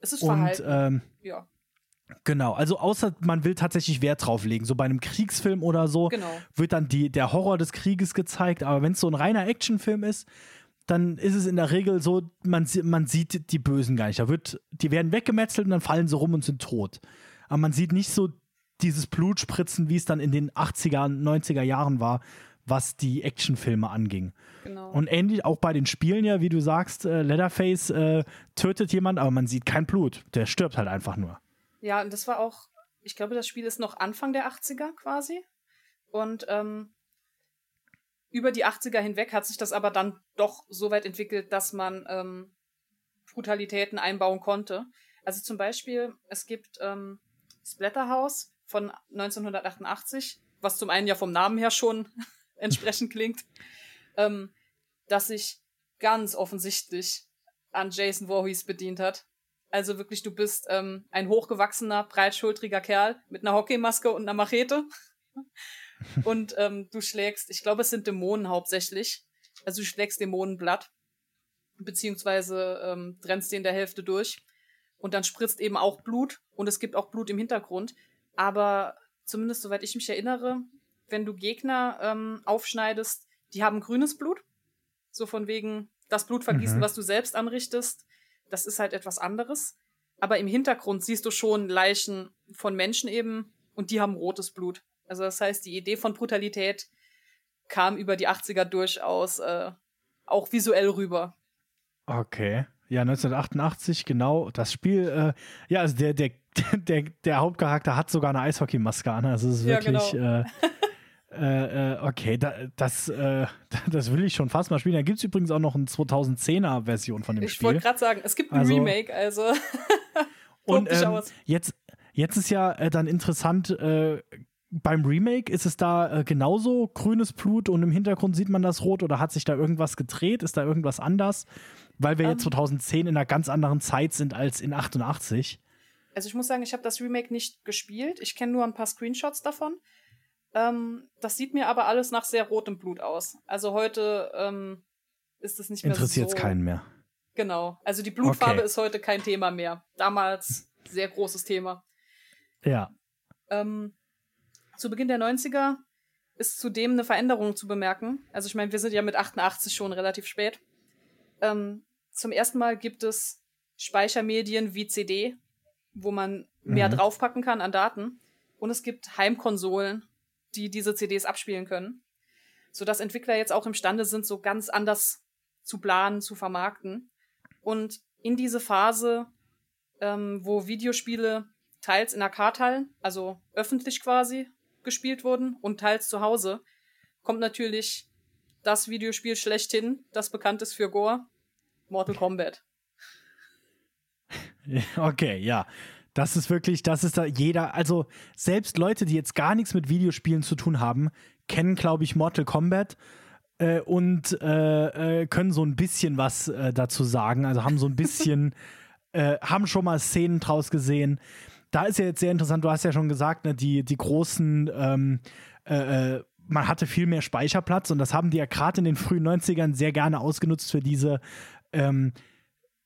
S2: Es ist Verhalten. Und, ähm, ja.
S1: Genau, also außer man will tatsächlich Wert drauf legen. So bei einem Kriegsfilm oder so genau. wird dann die, der Horror des Krieges gezeigt. Aber wenn es so ein reiner Actionfilm ist, dann ist es in der Regel so, man, man sieht die Bösen gar nicht. Da wird, die werden weggemetzelt und dann fallen sie rum und sind tot. Aber man sieht nicht so dieses Blutspritzen, wie es dann in den 80er, 90er Jahren war, was die Actionfilme anging. Genau. Und ähnlich auch bei den Spielen ja, wie du sagst, äh, Leatherface äh, tötet jemand, aber man sieht kein Blut. Der stirbt halt einfach nur.
S2: Ja, und das war auch, ich glaube, das Spiel ist noch Anfang der 80er quasi. Und ähm, über die 80er hinweg hat sich das aber dann doch so weit entwickelt, dass man ähm, Brutalitäten einbauen konnte. Also zum Beispiel, es gibt ähm, Splatterhouse von 1988, was zum einen ja vom Namen her schon entsprechend klingt, ähm, das sich ganz offensichtlich an Jason Voorhees bedient hat. Also wirklich, du bist ähm, ein hochgewachsener, breitschultriger Kerl mit einer Hockeymaske und einer Machete. und ähm, du schlägst, ich glaube, es sind Dämonen hauptsächlich. Also du schlägst Dämonenblatt, beziehungsweise ähm, trennst den der Hälfte durch. Und dann spritzt eben auch Blut und es gibt auch Blut im Hintergrund. Aber zumindest soweit ich mich erinnere, wenn du Gegner ähm, aufschneidest, die haben grünes Blut. So von wegen das Blut vergießen, mhm. was du selbst anrichtest. Das ist halt etwas anderes. Aber im Hintergrund siehst du schon Leichen von Menschen eben und die haben rotes Blut. Also das heißt, die Idee von Brutalität kam über die 80er durchaus äh, auch visuell rüber.
S1: Okay. Ja, 1988, genau. Das Spiel, äh, ja, also der, der, der, der Hauptcharakter hat sogar eine Eishockeymaske an. Also es ist wirklich. Ja, genau. äh, äh, okay, da, das, äh, das will ich schon fast mal spielen. Da gibt es übrigens auch noch eine 2010er-Version von dem
S2: ich
S1: Spiel.
S2: Ich wollte gerade sagen, es gibt ein also, Remake, also.
S1: und ähm, jetzt, jetzt ist ja äh, dann interessant, äh, beim Remake ist es da äh, genauso grünes Blut und im Hintergrund sieht man das rot oder hat sich da irgendwas gedreht? Ist da irgendwas anders? Weil wir um, jetzt 2010 ähm. in einer ganz anderen Zeit sind als in 88.
S2: Also ich muss sagen, ich habe das Remake nicht gespielt. Ich kenne nur ein paar Screenshots davon. Ähm, das sieht mir aber alles nach sehr rotem Blut aus. Also heute ähm, ist es nicht
S1: mehr Interessiert
S2: so.
S1: Interessiert keinen mehr.
S2: Genau. Also die Blutfarbe okay. ist heute kein Thema mehr. Damals sehr großes Thema.
S1: Ja.
S2: Ähm, zu Beginn der 90er ist zudem eine Veränderung zu bemerken. Also ich meine, wir sind ja mit 88 schon relativ spät. Ähm, zum ersten Mal gibt es Speichermedien wie CD, wo man mehr mhm. draufpacken kann an Daten. Und es gibt Heimkonsolen, die diese CDs abspielen können. Sodass Entwickler jetzt auch imstande sind, so ganz anders zu planen, zu vermarkten. Und in diese Phase, ähm, wo Videospiele teils in Arcade-Hallen, also öffentlich quasi, gespielt wurden und teils zu Hause, kommt natürlich das Videospiel schlechthin, das bekannt ist für Gore, Mortal Kombat.
S1: Okay, ja. Das ist wirklich, das ist da jeder, also selbst Leute, die jetzt gar nichts mit Videospielen zu tun haben, kennen, glaube ich, Mortal Kombat äh, und äh, äh, können so ein bisschen was äh, dazu sagen. Also haben so ein bisschen, äh, haben schon mal Szenen draus gesehen da ist ja jetzt sehr interessant, du hast ja schon gesagt, ne, die, die großen, ähm, äh, äh man hatte viel mehr Speicherplatz und das haben die ja gerade in den frühen 90ern sehr gerne ausgenutzt für diese ähm,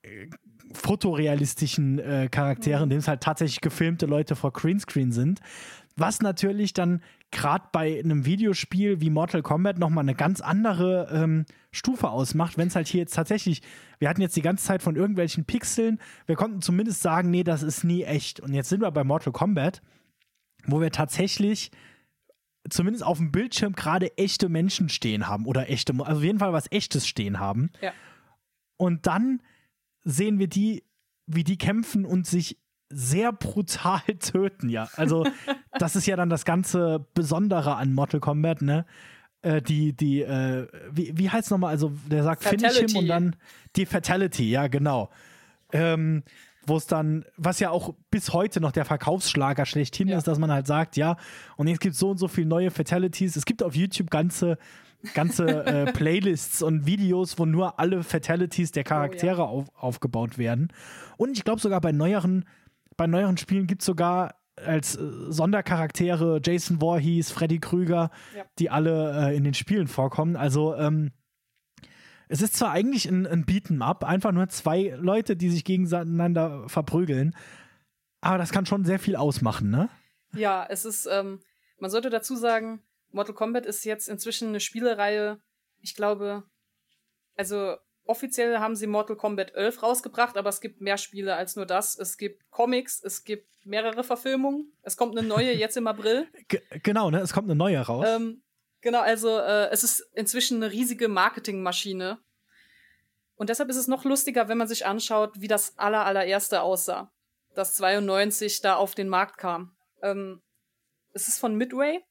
S1: äh, fotorealistischen äh, Charaktere, in denen es halt tatsächlich gefilmte Leute vor Greenscreen sind. Was natürlich dann gerade bei einem Videospiel wie Mortal Kombat nochmal eine ganz andere ähm, Stufe ausmacht, wenn es halt hier jetzt tatsächlich, wir hatten jetzt die ganze Zeit von irgendwelchen Pixeln, wir konnten zumindest sagen, nee, das ist nie echt. Und jetzt sind wir bei Mortal Kombat, wo wir tatsächlich zumindest auf dem Bildschirm gerade echte Menschen stehen haben oder echte, also auf jeden Fall was Echtes stehen haben.
S2: Ja.
S1: Und dann sehen wir die, wie die kämpfen und sich sehr brutal töten, ja. Also, das ist ja dann das ganze Besondere an Mortal Kombat, ne? Äh, die, die, äh, wie, wie heißt es nochmal? Also, der sagt Fatality. Finish him und dann die Fatality, ja, genau. Ähm, wo es dann, was ja auch bis heute noch der Verkaufsschlager schlechthin ja. ist, dass man halt sagt, ja, und jetzt gibt es so und so viele neue Fatalities. Es gibt auf YouTube ganze, ganze äh, Playlists und Videos, wo nur alle Fatalities der Charaktere oh, ja. auf, aufgebaut werden. Und ich glaube sogar bei neueren bei neueren Spielen gibt es sogar als äh, Sondercharaktere Jason Voorhees, Freddy Krüger, ja. die alle äh, in den Spielen vorkommen. Also ähm, es ist zwar eigentlich ein, ein Beat'em-up, einfach nur zwei Leute, die sich gegeneinander verprügeln, aber das kann schon sehr viel ausmachen, ne?
S2: Ja, es ist, ähm, man sollte dazu sagen, Mortal Kombat ist jetzt inzwischen eine Spielereihe, ich glaube, also Offiziell haben sie Mortal Kombat 11 rausgebracht, aber es gibt mehr Spiele als nur das. Es gibt Comics, es gibt mehrere Verfilmungen. Es kommt eine neue jetzt im April.
S1: G genau, ne? Es kommt eine neue raus.
S2: Ähm, genau, also äh, es ist inzwischen eine riesige Marketingmaschine. Und deshalb ist es noch lustiger, wenn man sich anschaut, wie das aller, allererste aussah. Das 92 da auf den Markt kam. Ähm, es ist von Midway.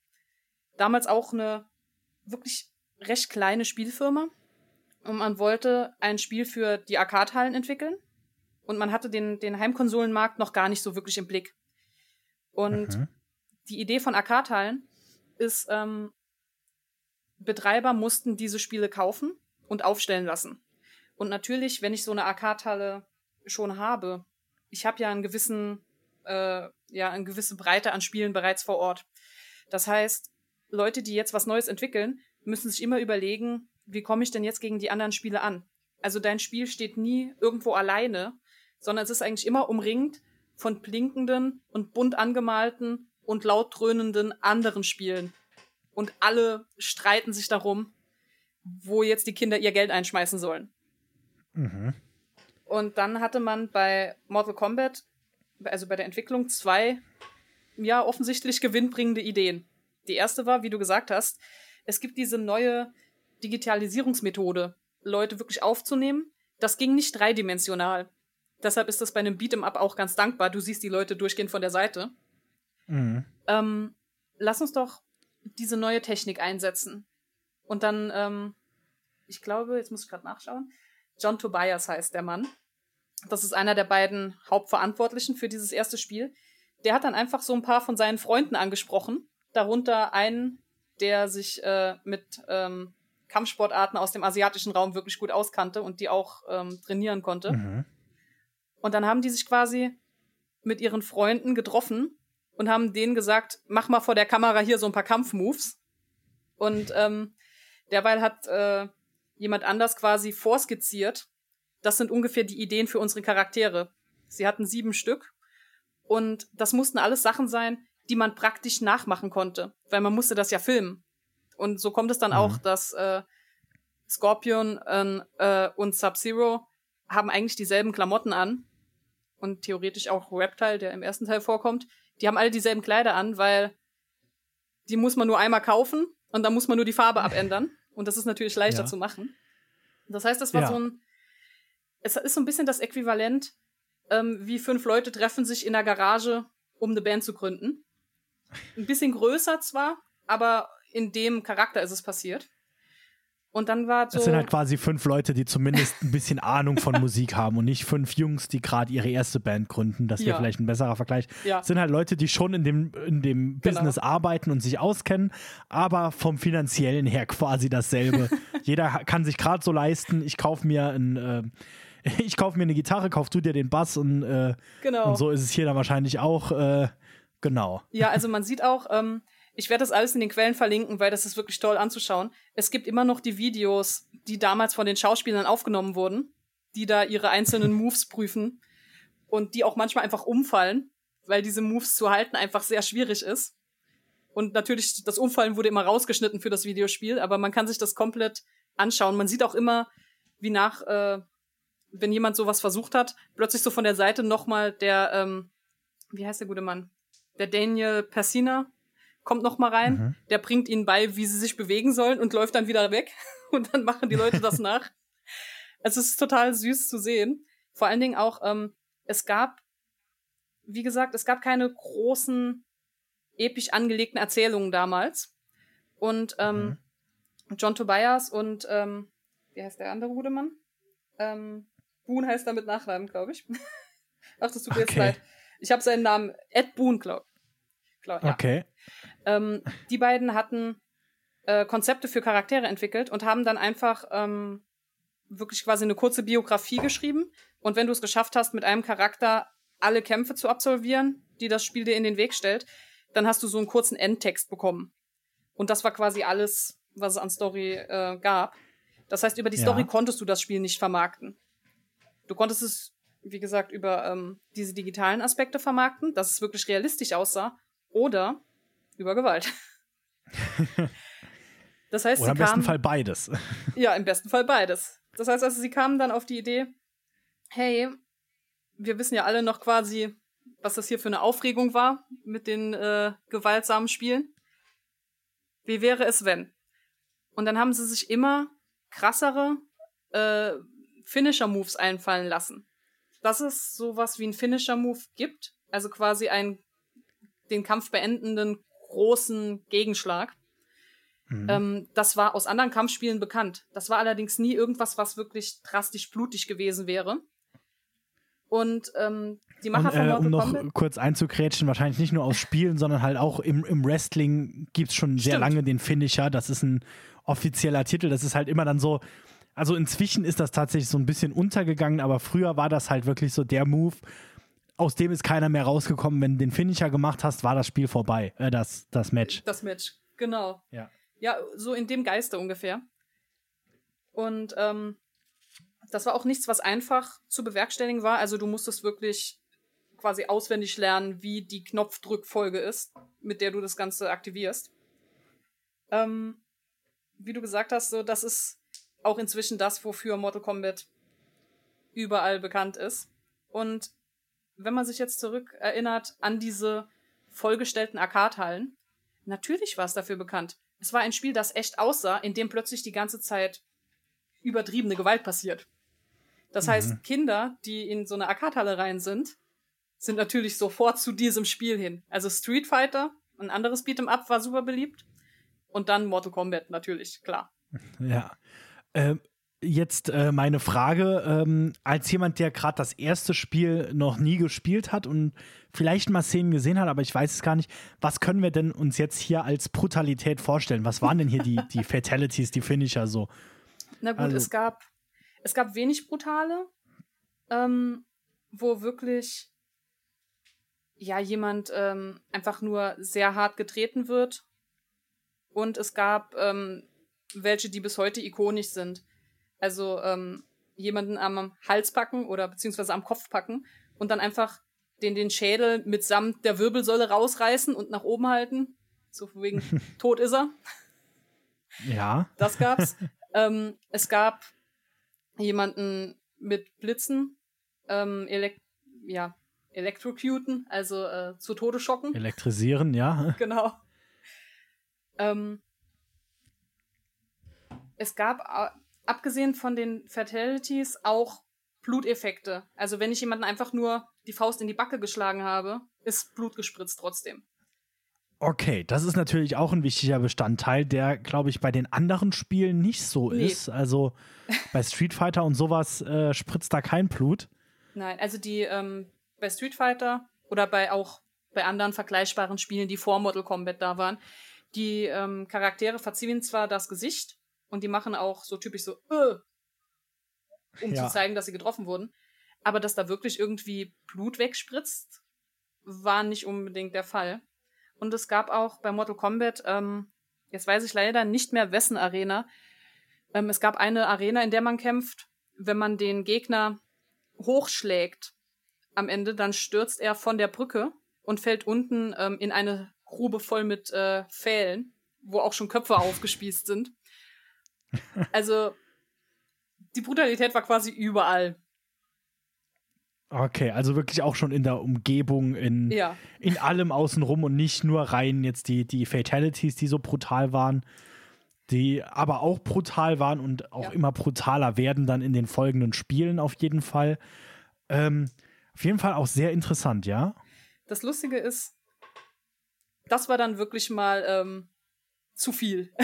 S2: Damals auch eine wirklich recht kleine Spielfirma und man wollte ein Spiel für die Arcade-Hallen entwickeln und man hatte den, den Heimkonsolenmarkt noch gar nicht so wirklich im Blick. Und mhm. die Idee von Arcade-Hallen ist, ähm, Betreiber mussten diese Spiele kaufen und aufstellen lassen. Und natürlich, wenn ich so eine Arcade-Halle schon habe, ich habe ja einen gewissen, äh, ja, eine gewisse Breite an Spielen bereits vor Ort. Das heißt, Leute, die jetzt was Neues entwickeln, müssen sich immer überlegen, wie komme ich denn jetzt gegen die anderen Spiele an? Also dein Spiel steht nie irgendwo alleine, sondern es ist eigentlich immer umringt von blinkenden und bunt angemalten und laut dröhnenden anderen Spielen. Und alle streiten sich darum, wo jetzt die Kinder ihr Geld einschmeißen sollen. Mhm. Und dann hatte man bei Mortal Kombat, also bei der Entwicklung, zwei, ja, offensichtlich gewinnbringende Ideen. Die erste war, wie du gesagt hast, es gibt diese neue Digitalisierungsmethode, Leute wirklich aufzunehmen. Das ging nicht dreidimensional. Deshalb ist das bei einem Beat'em Up auch ganz dankbar. Du siehst die Leute durchgehend von der Seite. Mhm. Ähm, lass uns doch diese neue Technik einsetzen. Und dann, ähm, ich glaube, jetzt muss ich gerade nachschauen, John Tobias heißt der Mann. Das ist einer der beiden Hauptverantwortlichen für dieses erste Spiel. Der hat dann einfach so ein paar von seinen Freunden angesprochen. Darunter einen, der sich äh, mit ähm, Kampfsportarten aus dem asiatischen Raum wirklich gut auskannte und die auch ähm, trainieren konnte. Mhm. Und dann haben die sich quasi mit ihren Freunden getroffen und haben denen gesagt, mach mal vor der Kamera hier so ein paar Kampfmoves. Und ähm, derweil hat äh, jemand anders quasi vorskizziert. Das sind ungefähr die Ideen für unsere Charaktere. Sie hatten sieben Stück. Und das mussten alles Sachen sein, die man praktisch nachmachen konnte, weil man musste das ja filmen. Und so kommt es dann mhm. auch, dass äh, Scorpion äh, und Sub-Zero haben eigentlich dieselben Klamotten an. Und theoretisch auch Reptile, der im ersten Teil vorkommt. Die haben alle dieselben Kleider an, weil die muss man nur einmal kaufen und dann muss man nur die Farbe abändern. Und das ist natürlich leichter ja. zu machen. Das heißt, das war ja. so ein. Es ist so ein bisschen das Äquivalent, ähm, wie fünf Leute treffen sich in der Garage, um eine Band zu gründen. Ein bisschen größer zwar, aber in dem Charakter ist es passiert. Und dann war so.
S1: Es sind halt quasi fünf Leute, die zumindest ein bisschen Ahnung von Musik haben und nicht fünf Jungs, die gerade ihre erste Band gründen. Das wäre ja. vielleicht ein besserer Vergleich. Ja. Es sind halt Leute, die schon in dem, in dem genau. Business arbeiten und sich auskennen, aber vom finanziellen her quasi dasselbe. Jeder kann sich gerade so leisten, ich kaufe mir ein. Äh, ich kaufe mir eine Gitarre, kauf du dir den Bass und, äh, genau. und so ist es hier dann wahrscheinlich auch. Äh, genau.
S2: Ja, also man sieht auch, ähm, ich werde das alles in den Quellen verlinken, weil das ist wirklich toll anzuschauen. Es gibt immer noch die Videos, die damals von den Schauspielern aufgenommen wurden, die da ihre einzelnen Moves prüfen und die auch manchmal einfach umfallen, weil diese Moves zu halten einfach sehr schwierig ist. Und natürlich, das Umfallen wurde immer rausgeschnitten für das Videospiel, aber man kann sich das komplett anschauen. Man sieht auch immer, wie nach, äh, wenn jemand sowas versucht hat, plötzlich so von der Seite nochmal der, ähm, wie heißt der gute Mann? Der Daniel Persina, kommt noch mal rein, mhm. der bringt ihnen bei, wie sie sich bewegen sollen und läuft dann wieder weg und dann machen die Leute das nach. Es ist total süß zu sehen. Vor allen Dingen auch, ähm, es gab, wie gesagt, es gab keine großen, episch angelegten Erzählungen damals. Und ähm, mhm. John Tobias und, ähm, wie heißt der andere gute Mann? Ähm, Boone heißt er mit Nachnamen, glaube ich. Ach, das tut mir okay. jetzt leid. Ich habe seinen Namen Ed Boone, glaube glaub, ja.
S1: Okay.
S2: Ähm, die beiden hatten äh, Konzepte für Charaktere entwickelt und haben dann einfach ähm, wirklich quasi eine kurze Biografie geschrieben. Und wenn du es geschafft hast, mit einem Charakter alle Kämpfe zu absolvieren, die das Spiel dir in den Weg stellt, dann hast du so einen kurzen Endtext bekommen. Und das war quasi alles, was es an Story äh, gab. Das heißt, über die Story ja. konntest du das Spiel nicht vermarkten. Du konntest es, wie gesagt, über ähm, diese digitalen Aspekte vermarkten, dass es wirklich realistisch aussah. Oder über Gewalt.
S1: Das heißt, Oder im besten Fall beides.
S2: Ja, im besten Fall beides. Das heißt also, sie kamen dann auf die Idee, hey, wir wissen ja alle noch quasi, was das hier für eine Aufregung war mit den äh, gewaltsamen Spielen. Wie wäre es, wenn? Und dann haben sie sich immer krassere äh, Finisher-Moves einfallen lassen. Dass es sowas wie ein Finisher-Move gibt, also quasi ein den Kampf beendenden großen Gegenschlag. Mhm. Ähm, das war aus anderen Kampfspielen bekannt. Das war allerdings nie irgendwas, was wirklich drastisch blutig gewesen wäre. Und ähm, die Macher
S1: Und,
S2: von
S1: äh,
S2: Mortal
S1: um noch
S2: Kombat.
S1: kurz einzukrätschen, wahrscheinlich nicht nur aus Spielen, sondern halt auch im, im Wrestling gibt es schon sehr
S2: Stimmt.
S1: lange den Finisher. Das ist ein offizieller Titel. Das ist halt immer dann so. Also inzwischen ist das tatsächlich so ein bisschen untergegangen, aber früher war das halt wirklich so der Move, aus dem ist keiner mehr rausgekommen. Wenn du den Finisher gemacht hast, war das Spiel vorbei, äh, das, das Match.
S2: Das Match, genau.
S1: Ja.
S2: Ja, so in dem Geiste ungefähr. Und ähm, das war auch nichts, was einfach zu bewerkstelligen war. Also du musstest wirklich quasi auswendig lernen, wie die Knopfdrückfolge ist, mit der du das Ganze aktivierst. Ähm, wie du gesagt hast, so das ist auch inzwischen das, wofür Mortal Kombat überall bekannt ist. Und wenn man sich jetzt zurück erinnert an diese vollgestellten Arcade-Hallen, natürlich war es dafür bekannt. Es war ein Spiel, das echt aussah, in dem plötzlich die ganze Zeit übertriebene Gewalt passiert. Das heißt, Kinder, die in so eine Arcade-Halle rein sind, sind natürlich sofort zu diesem Spiel hin. Also Street Fighter, ein anderes Beat'em Up war super beliebt. Und dann Mortal Kombat natürlich, klar.
S1: Ja. Ähm, jetzt äh, meine Frage, ähm, als jemand, der gerade das erste Spiel noch nie gespielt hat und vielleicht mal Szenen gesehen hat, aber ich weiß es gar nicht, was können wir denn uns jetzt hier als Brutalität vorstellen? Was waren denn hier die, die Fatalities, die Finisher so?
S2: Na gut,
S1: Also-
S2: es gab es gab wenig brutale, ähm, wo wirklich ja jemand ähm, einfach nur sehr hart getreten wird. Und es gab ähm, welche, die bis heute ikonisch sind. Also ähm, jemanden am Hals packen oder beziehungsweise am Kopf packen und dann einfach den, den Schädel mitsamt der Wirbelsäule rausreißen und nach oben halten. So wegen, tot ist er.
S1: Ja.
S2: Das gab's. ähm, es gab jemanden mit Blitzen, ähm, elek ja, Electrocuten, also äh, zu Tode schocken.
S1: Elektrisieren, ja.
S2: Genau. Ähm, es gab, äh, abgesehen von den Fatalities, auch Bluteffekte. Also wenn ich jemanden einfach nur die Faust in die Backe geschlagen habe, ist Blut gespritzt trotzdem.
S1: Okay, das ist natürlich auch ein wichtiger Bestandteil, der, glaube ich, bei den anderen Spielen nicht so
S2: Nee.
S1: ist. Also bei Street Fighter und sowas äh, spritzt da kein Blut.
S2: Nein, also die ähm, bei Street Fighter oder bei auch bei anderen vergleichbaren Spielen, die vor Mortal Kombat da waren, die ähm, Charaktere verziehen zwar das Gesicht und die machen auch so typisch so, äh, um
S1: Ja.
S2: zu zeigen, dass sie getroffen wurden, aber dass da wirklich irgendwie Blut wegspritzt, war nicht unbedingt der Fall. Und es gab auch bei Mortal Kombat, ähm, jetzt weiß ich leider nicht mehr wessen Arena, ähm, es gab eine Arena, in der man kämpft, wenn man den Gegner hochschlägt am Ende, dann stürzt er von der Brücke und fällt unten ähm, in eine Grube voll mit äh, Pfählen, wo auch schon Köpfe aufgespießt sind. Also die Brutalität war quasi überall.
S1: Okay, also wirklich auch schon in der Umgebung, in,
S2: Ja.
S1: in allem außenrum und nicht nur rein jetzt die, die Fatalities, die so brutal waren, die aber auch brutal waren und auch
S2: Ja.
S1: immer brutaler werden dann in den folgenden Spielen auf jeden Fall. Ähm, auf jeden Fall auch sehr interessant, ja?
S2: Das Lustige ist, das war dann wirklich mal ähm, zu viel.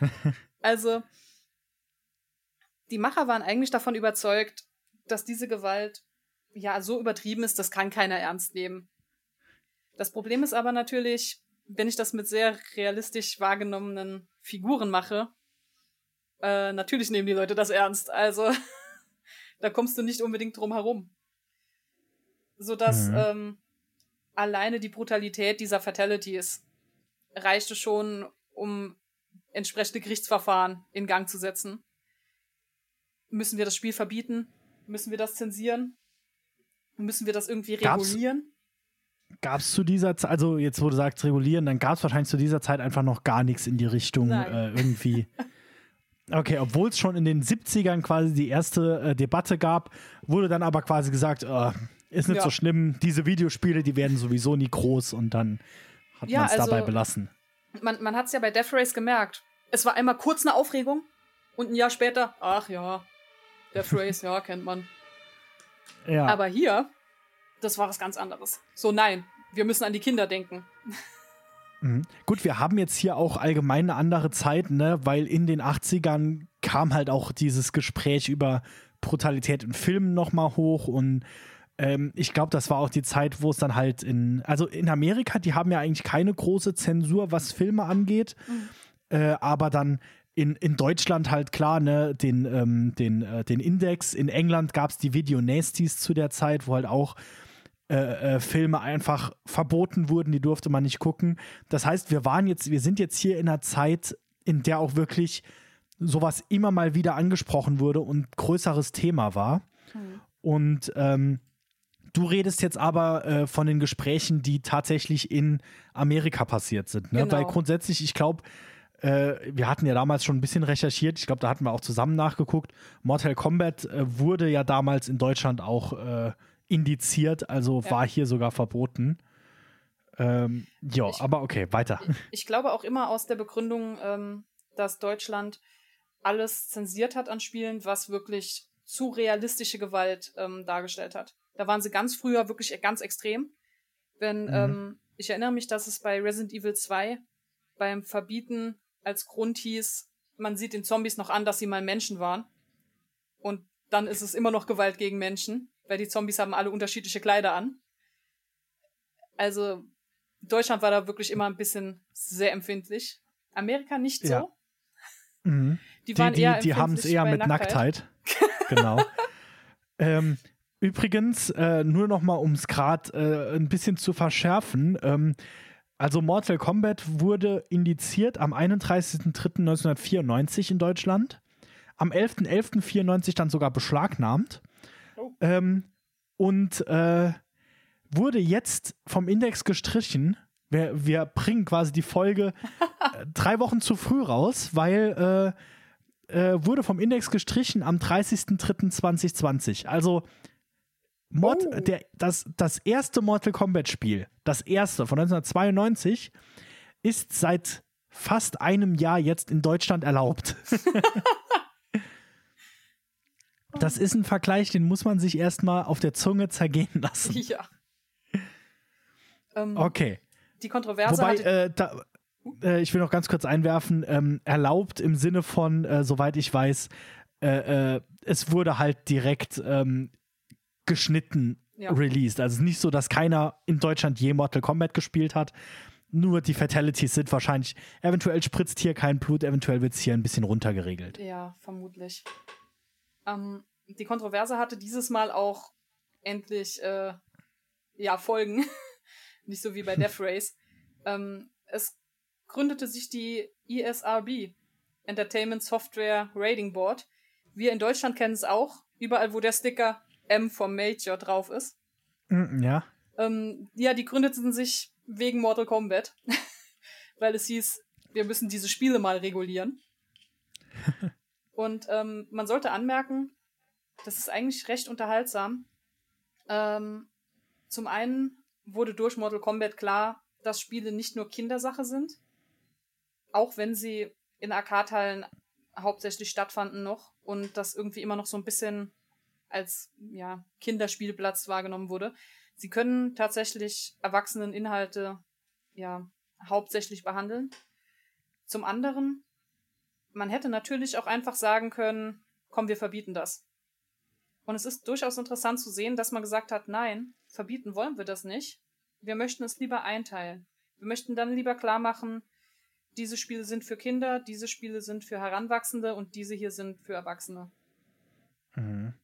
S2: also, die Macher waren eigentlich davon überzeugt, dass diese Gewalt ja so übertrieben ist, das kann keiner ernst nehmen. Das Problem ist aber natürlich, wenn ich das mit sehr realistisch wahrgenommenen Figuren mache, äh, natürlich nehmen die Leute das ernst. Also, da kommst du nicht unbedingt drum herum. Sodass
S1: Mhm.
S2: ähm, alleine die Brutalität dieser Fatalities reichte schon, um entsprechende Gerichtsverfahren in Gang zu setzen. Müssen wir das Spiel verbieten? Müssen wir das zensieren? Müssen wir das irgendwie regulieren?
S1: Gab es zu dieser Zeit, also jetzt wo du sagst regulieren, dann gab es wahrscheinlich zu dieser Zeit einfach noch gar nichts in die Richtung äh, irgendwie. Okay, obwohl es schon in den 70ern quasi die erste äh, Debatte gab, wurde dann aber quasi gesagt, äh, ist nicht
S2: Ja.
S1: so schlimm, diese Videospiele, die werden sowieso nie groß und dann hat
S2: Ja,
S1: man es
S2: also-
S1: dabei belassen.
S2: Man, man hat es ja bei Death Race gemerkt. Es war einmal kurz eine Aufregung und ein Jahr später, ach ja, Death Race, ja, kennt man.
S1: Ja,
S2: Aber hier, das war was ganz anderes. So, nein, wir müssen an die Kinder denken.
S1: Mhm. Gut, wir haben jetzt hier auch allgemein eine andere Zeit, ne? weil in den 80ern kam halt auch dieses Gespräch über Brutalität in Filmen nochmal hoch und ähm, ich glaube, das war auch die Zeit, wo es dann halt in, also in Amerika, die haben ja eigentlich keine große Zensur, was Filme angeht, mhm. äh, aber dann in, in Deutschland halt klar, ne, den, ähm, den, äh, den Index. In England gab es die Video Nasties zu der Zeit, wo halt auch äh, äh, Filme einfach verboten wurden, die durfte man nicht gucken. Das heißt, wir waren jetzt, wir sind jetzt hier in einer Zeit, in der auch wirklich sowas immer mal wieder angesprochen wurde und größeres Thema war. Mhm. Und ähm, du redest jetzt aber äh, von den Gesprächen, die tatsächlich in Amerika passiert sind. Ne? Genau. Weil grundsätzlich, ich glaube, äh, wir hatten ja damals schon ein bisschen recherchiert. Ich glaube, da hatten wir auch zusammen nachgeguckt. Mortal Kombat äh, wurde ja damals in Deutschland auch äh, indiziert, also ja. war hier sogar verboten. Ähm, ja, aber okay, weiter.
S2: Ich, ich, glaube auch immer aus der Begründung, ähm, dass Deutschland alles zensiert hat an Spielen, was wirklich zu realistische Gewalt ähm, dargestellt hat. Da waren sie ganz früher wirklich ganz extrem. Wenn, mhm. ähm, ich erinnere mich, dass es bei Resident Evil 2 beim Verbieten als Grund hieß, man sieht den Zombies noch an, dass sie mal Menschen waren. Und dann ist es immer noch Gewalt gegen Menschen weil die Zombies haben alle unterschiedliche Kleider an. Also Deutschland war da wirklich immer ein bisschen sehr empfindlich. Amerika nicht so.
S1: Ja. Mhm. Die, waren die, die, die haben es eher mit Nacktheit. Nacktheit. genau. ähm, übrigens, äh, nur noch mal, um es gerade äh, ein bisschen zu verschärfen. Ähm, also Mortal Kombat wurde indiziert am 31.03.1994 in Deutschland. Am 11.11.94 dann sogar beschlagnahmt. Oh. Ähm, und äh, wurde jetzt vom Index gestrichen. Wir, wir bringen quasi die Folge äh, drei Wochen zu früh raus, weil äh, äh wurde vom Index gestrichen am 30.03.2020. Also Mod, oh. der, das, das erste Mortal Kombat Spiel, das erste von 1992, ist seit fast einem Jahr jetzt in Deutschland erlaubt. Das ist ein Vergleich, den muss man sich erstmal auf der Zunge zergehen lassen.
S2: Ja.
S1: Ähm, okay.
S2: Die Kontroverse.
S1: Wobei, äh, da, äh, ich will noch ganz kurz einwerfen, ähm, erlaubt im Sinne von, äh, soweit ich weiß, äh, äh, es wurde halt direkt ähm, geschnitten ja. released. Also nicht so, dass keiner in Deutschland je Mortal Kombat gespielt hat. Nur die Fatalities sind wahrscheinlich, eventuell spritzt hier kein Blut, eventuell wird es hier ein bisschen runtergeregelt.
S2: Ja, vermutlich. Ähm, die Kontroverse hatte dieses Mal auch endlich äh, ja Folgen, nicht so wie bei Death Race. ähm, es gründete sich die ESRB, Entertainment Software Rating Board. Wir in Deutschland kennen es auch, überall wo der Sticker M vom Major drauf ist.
S1: Mm, ja.
S2: Ähm, ja, die gründeten sich wegen Mortal Kombat, weil es hieß, wir müssen diese Spiele mal regulieren. Und ähm, man sollte anmerken, das ist eigentlich recht unterhaltsam. Ähm, zum einen wurde durch Mortal Kombat klar, dass Spiele nicht nur Kindersache sind, auch wenn sie in Arcade-Hallen hauptsächlich stattfanden noch und das irgendwie immer noch so ein bisschen als ja, Kinderspielplatz wahrgenommen wurde. Sie können tatsächlich Erwachseneninhalte ja hauptsächlich behandeln. Zum anderen man hätte natürlich auch einfach sagen können, komm, wir verbieten das. Und es ist durchaus interessant zu sehen, dass man gesagt hat, nein, verbieten wollen wir das nicht. Wir möchten es lieber einteilen. Wir möchten dann lieber klar machen, diese Spiele sind für Kinder, diese Spiele sind für Heranwachsende und diese hier sind für Erwachsene.
S1: Mhm.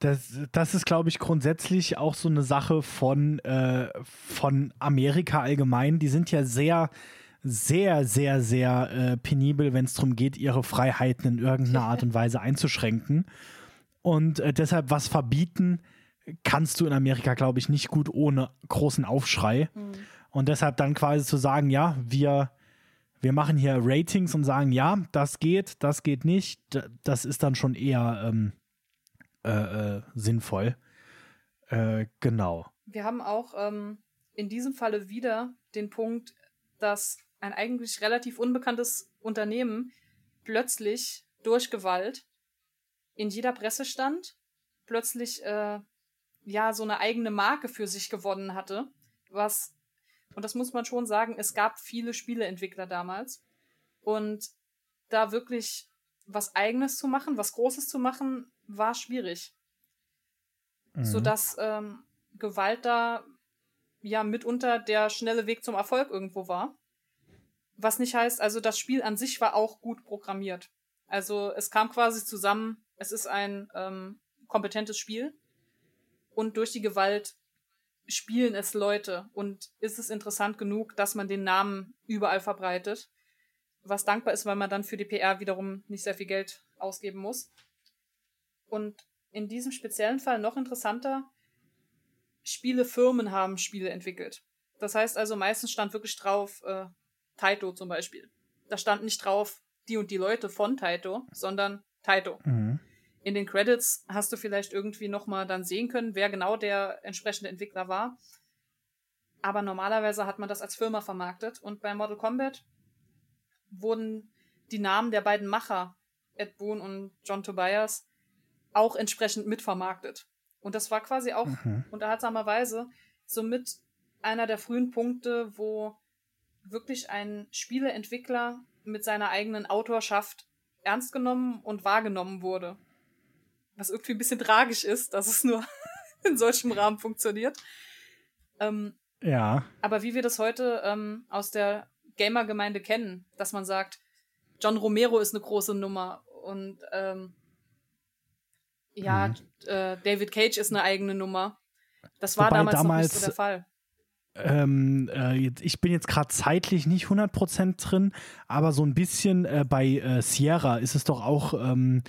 S1: Das, das ist, glaube ich, grundsätzlich auch so eine Sache von, äh, von Amerika allgemein. Die sind ja sehr, sehr, sehr, sehr äh, penibel, wenn es darum geht, ihre Freiheiten in irgendeiner Art und Weise einzuschränken. Und äh, deshalb was verbieten kannst du in Amerika, glaube ich, nicht gut ohne großen Aufschrei. Mhm. Und deshalb dann quasi zu sagen, ja, wir, wir machen hier Ratings und sagen, ja, das geht, das geht nicht, das ist dann schon eher ähm, äh, äh sinnvoll. Äh, genau.
S2: Wir haben auch ähm, in diesem Falle wieder den Punkt, dass ein eigentlich relativ unbekanntes Unternehmen plötzlich durch Gewalt in jeder Presse stand, plötzlich äh, ja so eine eigene Marke für sich gewonnen hatte, was Und das muss man schon sagen, es gab viele Spieleentwickler damals. Und da wirklich was Eigenes zu machen, was Großes zu machen, war schwierig. Mhm. Sodass ähm, Gewalt da ja mitunter der schnelle Weg zum Erfolg irgendwo war. Was nicht heißt, also das Spiel an sich war auch gut programmiert. Also es kam quasi zusammen, es ist ein ähm, kompetentes Spiel und durch die Gewalt spielen es Leute und ist es interessant genug, dass man den Namen überall verbreitet, was dankbar ist, weil man dann für die PR wiederum nicht sehr viel Geld ausgeben muss. Und in diesem speziellen Fall noch interessanter, Spielefirmen haben Spiele entwickelt. Das heißt also, meistens stand wirklich drauf, äh, Taito zum Beispiel. Da stand nicht drauf, die und die Leute von Taito, sondern Taito. Mhm. In den Credits hast du vielleicht irgendwie nochmal dann sehen können, wer genau der entsprechende Entwickler war. Aber normalerweise hat man das als Firma vermarktet. Und bei Mortal Kombat wurden die Namen der beiden Macher, Ed Boon und John Tobias, auch entsprechend mitvermarktet. Und das war quasi auch mhm. unterhaltsamerweise somit einer der frühen Punkte, wo wirklich ein Spieleentwickler mit seiner eigenen Autorschaft ernst genommen und wahrgenommen wurde. Was irgendwie ein bisschen tragisch ist, dass es nur in solchem Rahmen funktioniert. Ähm,
S1: ja.
S2: Aber wie wir das heute ähm, aus der Gamer-Gemeinde kennen, dass man sagt, John Romero ist eine große Nummer und ähm, ja, mhm. äh, David Cage ist eine eigene Nummer. Das war damals, damals, noch nicht so der Fall.
S1: Ähm, äh, ich bin jetzt gerade zeitlich nicht 100% drin, aber so ein bisschen äh, bei äh, Sierra ist es doch auch, ähm,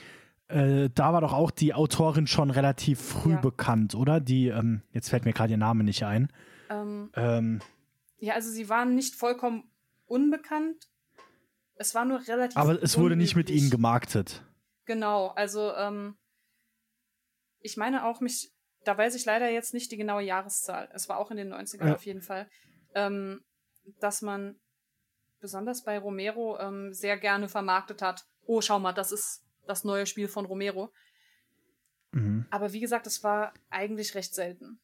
S1: äh, da war doch auch die Autorin schon relativ früh ja. bekannt, oder? Die, ähm, jetzt fällt mir gerade ihr Name nicht ein.
S2: Ähm, ähm, ja, also sie waren nicht vollkommen unbekannt. Es war nur relativ.
S1: Aber es wurde nicht mit ihnen gemarktet.
S2: Genau, also ähm, ich meine auch, mich da weiß ich leider jetzt nicht die genaue Jahreszahl. Es war auch in den 90ern ja. auf jeden Fall. Ähm, dass man besonders bei Romero ähm, sehr gerne vermarktet hat. Oh, schau mal, das ist das neue Spiel von Romero. Mhm. Aber wie gesagt, es war eigentlich recht selten.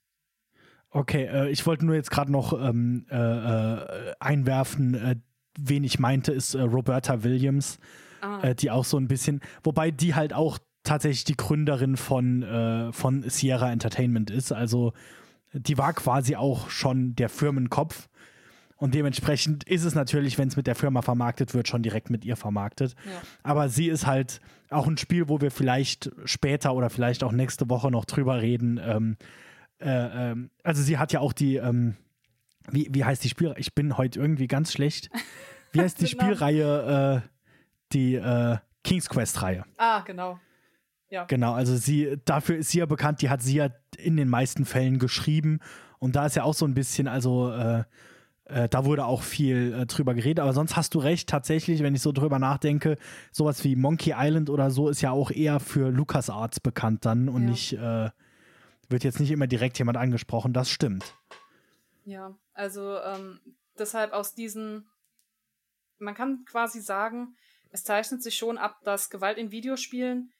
S1: Okay, äh, ich wollte nur jetzt gerade noch ähm, äh, äh, einwerfen, äh, wen ich meinte, ist äh, Roberta Williams, ah. Äh, die auch so ein bisschen, wobei die halt auch tatsächlich die Gründerin von, äh, von Sierra Entertainment ist. Also die war quasi auch schon der Firmenkopf. Und dementsprechend ist es natürlich, wenn es mit der Firma vermarktet wird, schon direkt mit ihr vermarktet. Ja. Aber sie ist halt auch ein Spiel, wo wir vielleicht später oder vielleicht auch nächste Woche noch drüber reden. Ähm, äh, ähm, also sie hat ja auch die, ähm, wie, wie heißt die Spielreihe? Ich bin heute irgendwie ganz schlecht. Wie heißt die genau. Spielreihe? Äh, die äh, King's Quest-Reihe.
S2: Ah, genau. Ja.
S1: Genau, also sie, dafür ist sie ja bekannt, die hat sie ja in den meisten Fällen geschrieben. Und da ist ja auch so ein bisschen, also äh, äh, da wurde auch viel äh, drüber geredet, aber sonst hast du recht, tatsächlich, wenn ich so drüber nachdenke, sowas wie Monkey Island oder so ist ja auch eher für LucasArts bekannt dann und ja. nicht, äh, wird jetzt nicht immer direkt jemand angesprochen, das stimmt.
S2: Ja, also ähm, deshalb aus diesen, man kann quasi sagen, es zeichnet sich schon ab, dass Gewalt in Videospielen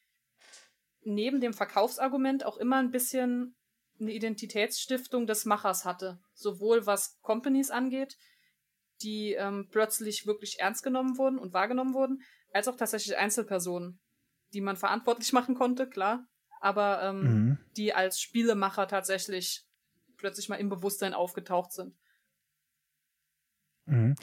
S2: neben dem Verkaufsargument auch immer ein bisschen eine Identitätsstiftung des Machers hatte. Sowohl was Companies angeht, die ähm, plötzlich wirklich ernst genommen wurden und wahrgenommen wurden, als auch tatsächlich Einzelpersonen, die man verantwortlich machen konnte, klar, aber ähm, mhm. die als Spielemacher tatsächlich plötzlich mal im Bewusstsein aufgetaucht sind.
S1: Mhm.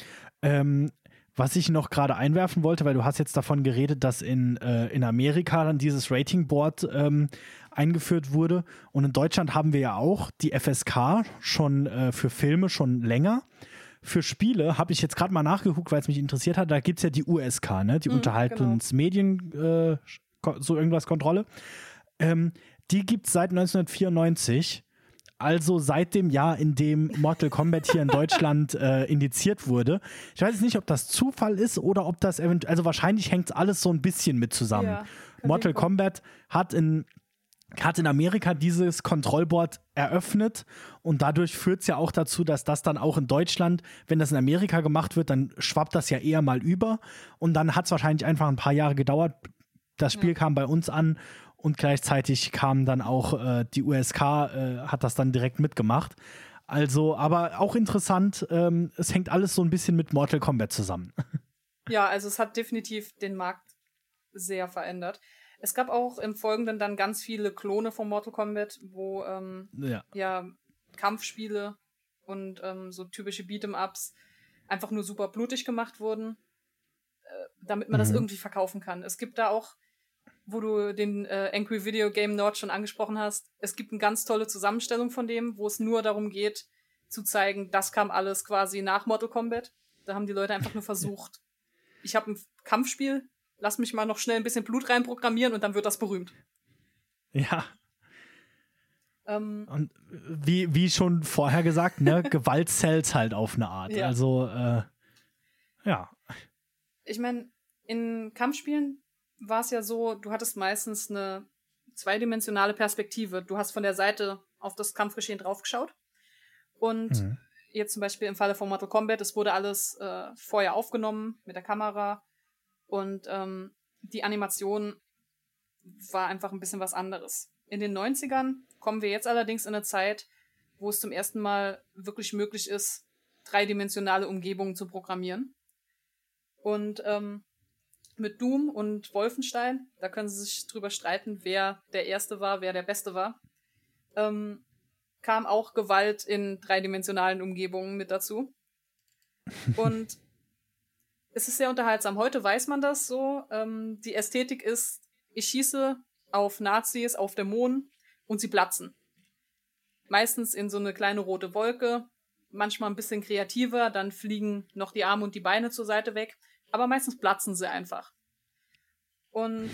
S1: Ähm, was ich noch gerade einwerfen wollte, weil du hast jetzt davon geredet, dass in, äh, in Amerika dann dieses Rating Board ähm, eingeführt wurde. Und in Deutschland haben wir ja auch die FSK schon äh, für Filme schon länger. Für Spiele habe ich jetzt gerade mal nachgeguckt, weil es mich interessiert hat. Da gibt es ja die USK, ne? die mhm, Unterhaltungsmedien, genau. äh, so irgendwas Kontrolle. Ähm, die gibt es seit 1994 also seit dem Jahr, in dem Mortal Kombat hier in Deutschland äh, indiziert wurde. Ich weiß jetzt nicht, ob das Zufall ist oder ob das eventuell, also wahrscheinlich hängt alles so ein bisschen mit zusammen. Ja, Mortal Kombat hat in hat in Amerika dieses Kontrollboard eröffnet und dadurch führt es ja auch dazu, dass das dann auch in Deutschland, wenn das in Amerika gemacht wird, dann schwappt das ja eher mal über und dann hat es wahrscheinlich einfach ein paar Jahre gedauert. Das Spiel ja. kam bei uns an und gleichzeitig kam dann auch äh, die USK, äh, hat das dann direkt mitgemacht. Also, aber auch interessant, ähm, es hängt alles so ein bisschen mit Mortal Kombat zusammen.
S2: Ja, also es hat definitiv den Markt sehr verändert. Es gab auch im Folgenden dann ganz viele Klone von Mortal Kombat, wo ähm, ja. ja. Kampfspiele und ähm, so typische Beat'em-Ups einfach nur super blutig gemacht wurden, äh, damit man mhm. das irgendwie verkaufen kann. Es gibt da auch, wo du den äh, Angry Video Game Nord schon angesprochen hast, es gibt eine ganz tolle Zusammenstellung von dem, wo es nur darum geht, zu zeigen, das kam alles quasi nach Mortal Kombat. Da haben die Leute einfach nur versucht, ich habe ein Kampfspiel, lass mich mal noch schnell ein bisschen Blut reinprogrammieren und dann wird das berühmt.
S1: Ja. Ähm, und wie, wie schon vorher gesagt, ne, Gewalt zählt halt auf eine Art. Ja. Also, äh, ja.
S2: Ich meine, in Kampfspielen war es ja so, du hattest meistens eine zweidimensionale Perspektive. Du hast von der Seite auf das Kampfgeschehen draufgeschaut. Und mhm. jetzt zum Beispiel im Falle von Mortal Kombat, es wurde alles äh, vorher aufgenommen mit der Kamera und ähm, die Animation war einfach ein bisschen was anderes. In den 90ern kommen wir jetzt allerdings in eine Zeit, wo es zum ersten Mal wirklich möglich ist, dreidimensionale Umgebungen zu programmieren. Und ähm, mit Doom und Wolfenstein, da können sie sich drüber streiten, wer der Erste war, wer der Beste war, ähm, kam auch Gewalt in dreidimensionalen Umgebungen mit dazu. Und es ist sehr unterhaltsam. Heute weiß man das so. Ähm, die Ästhetik ist, ich schieße auf Nazis auf Dämonen und sie platzen. Meistens in so eine kleine rote Wolke, manchmal ein bisschen kreativer, dann fliegen noch die Arme und die Beine zur Seite weg, aber meistens platzen sie einfach. Und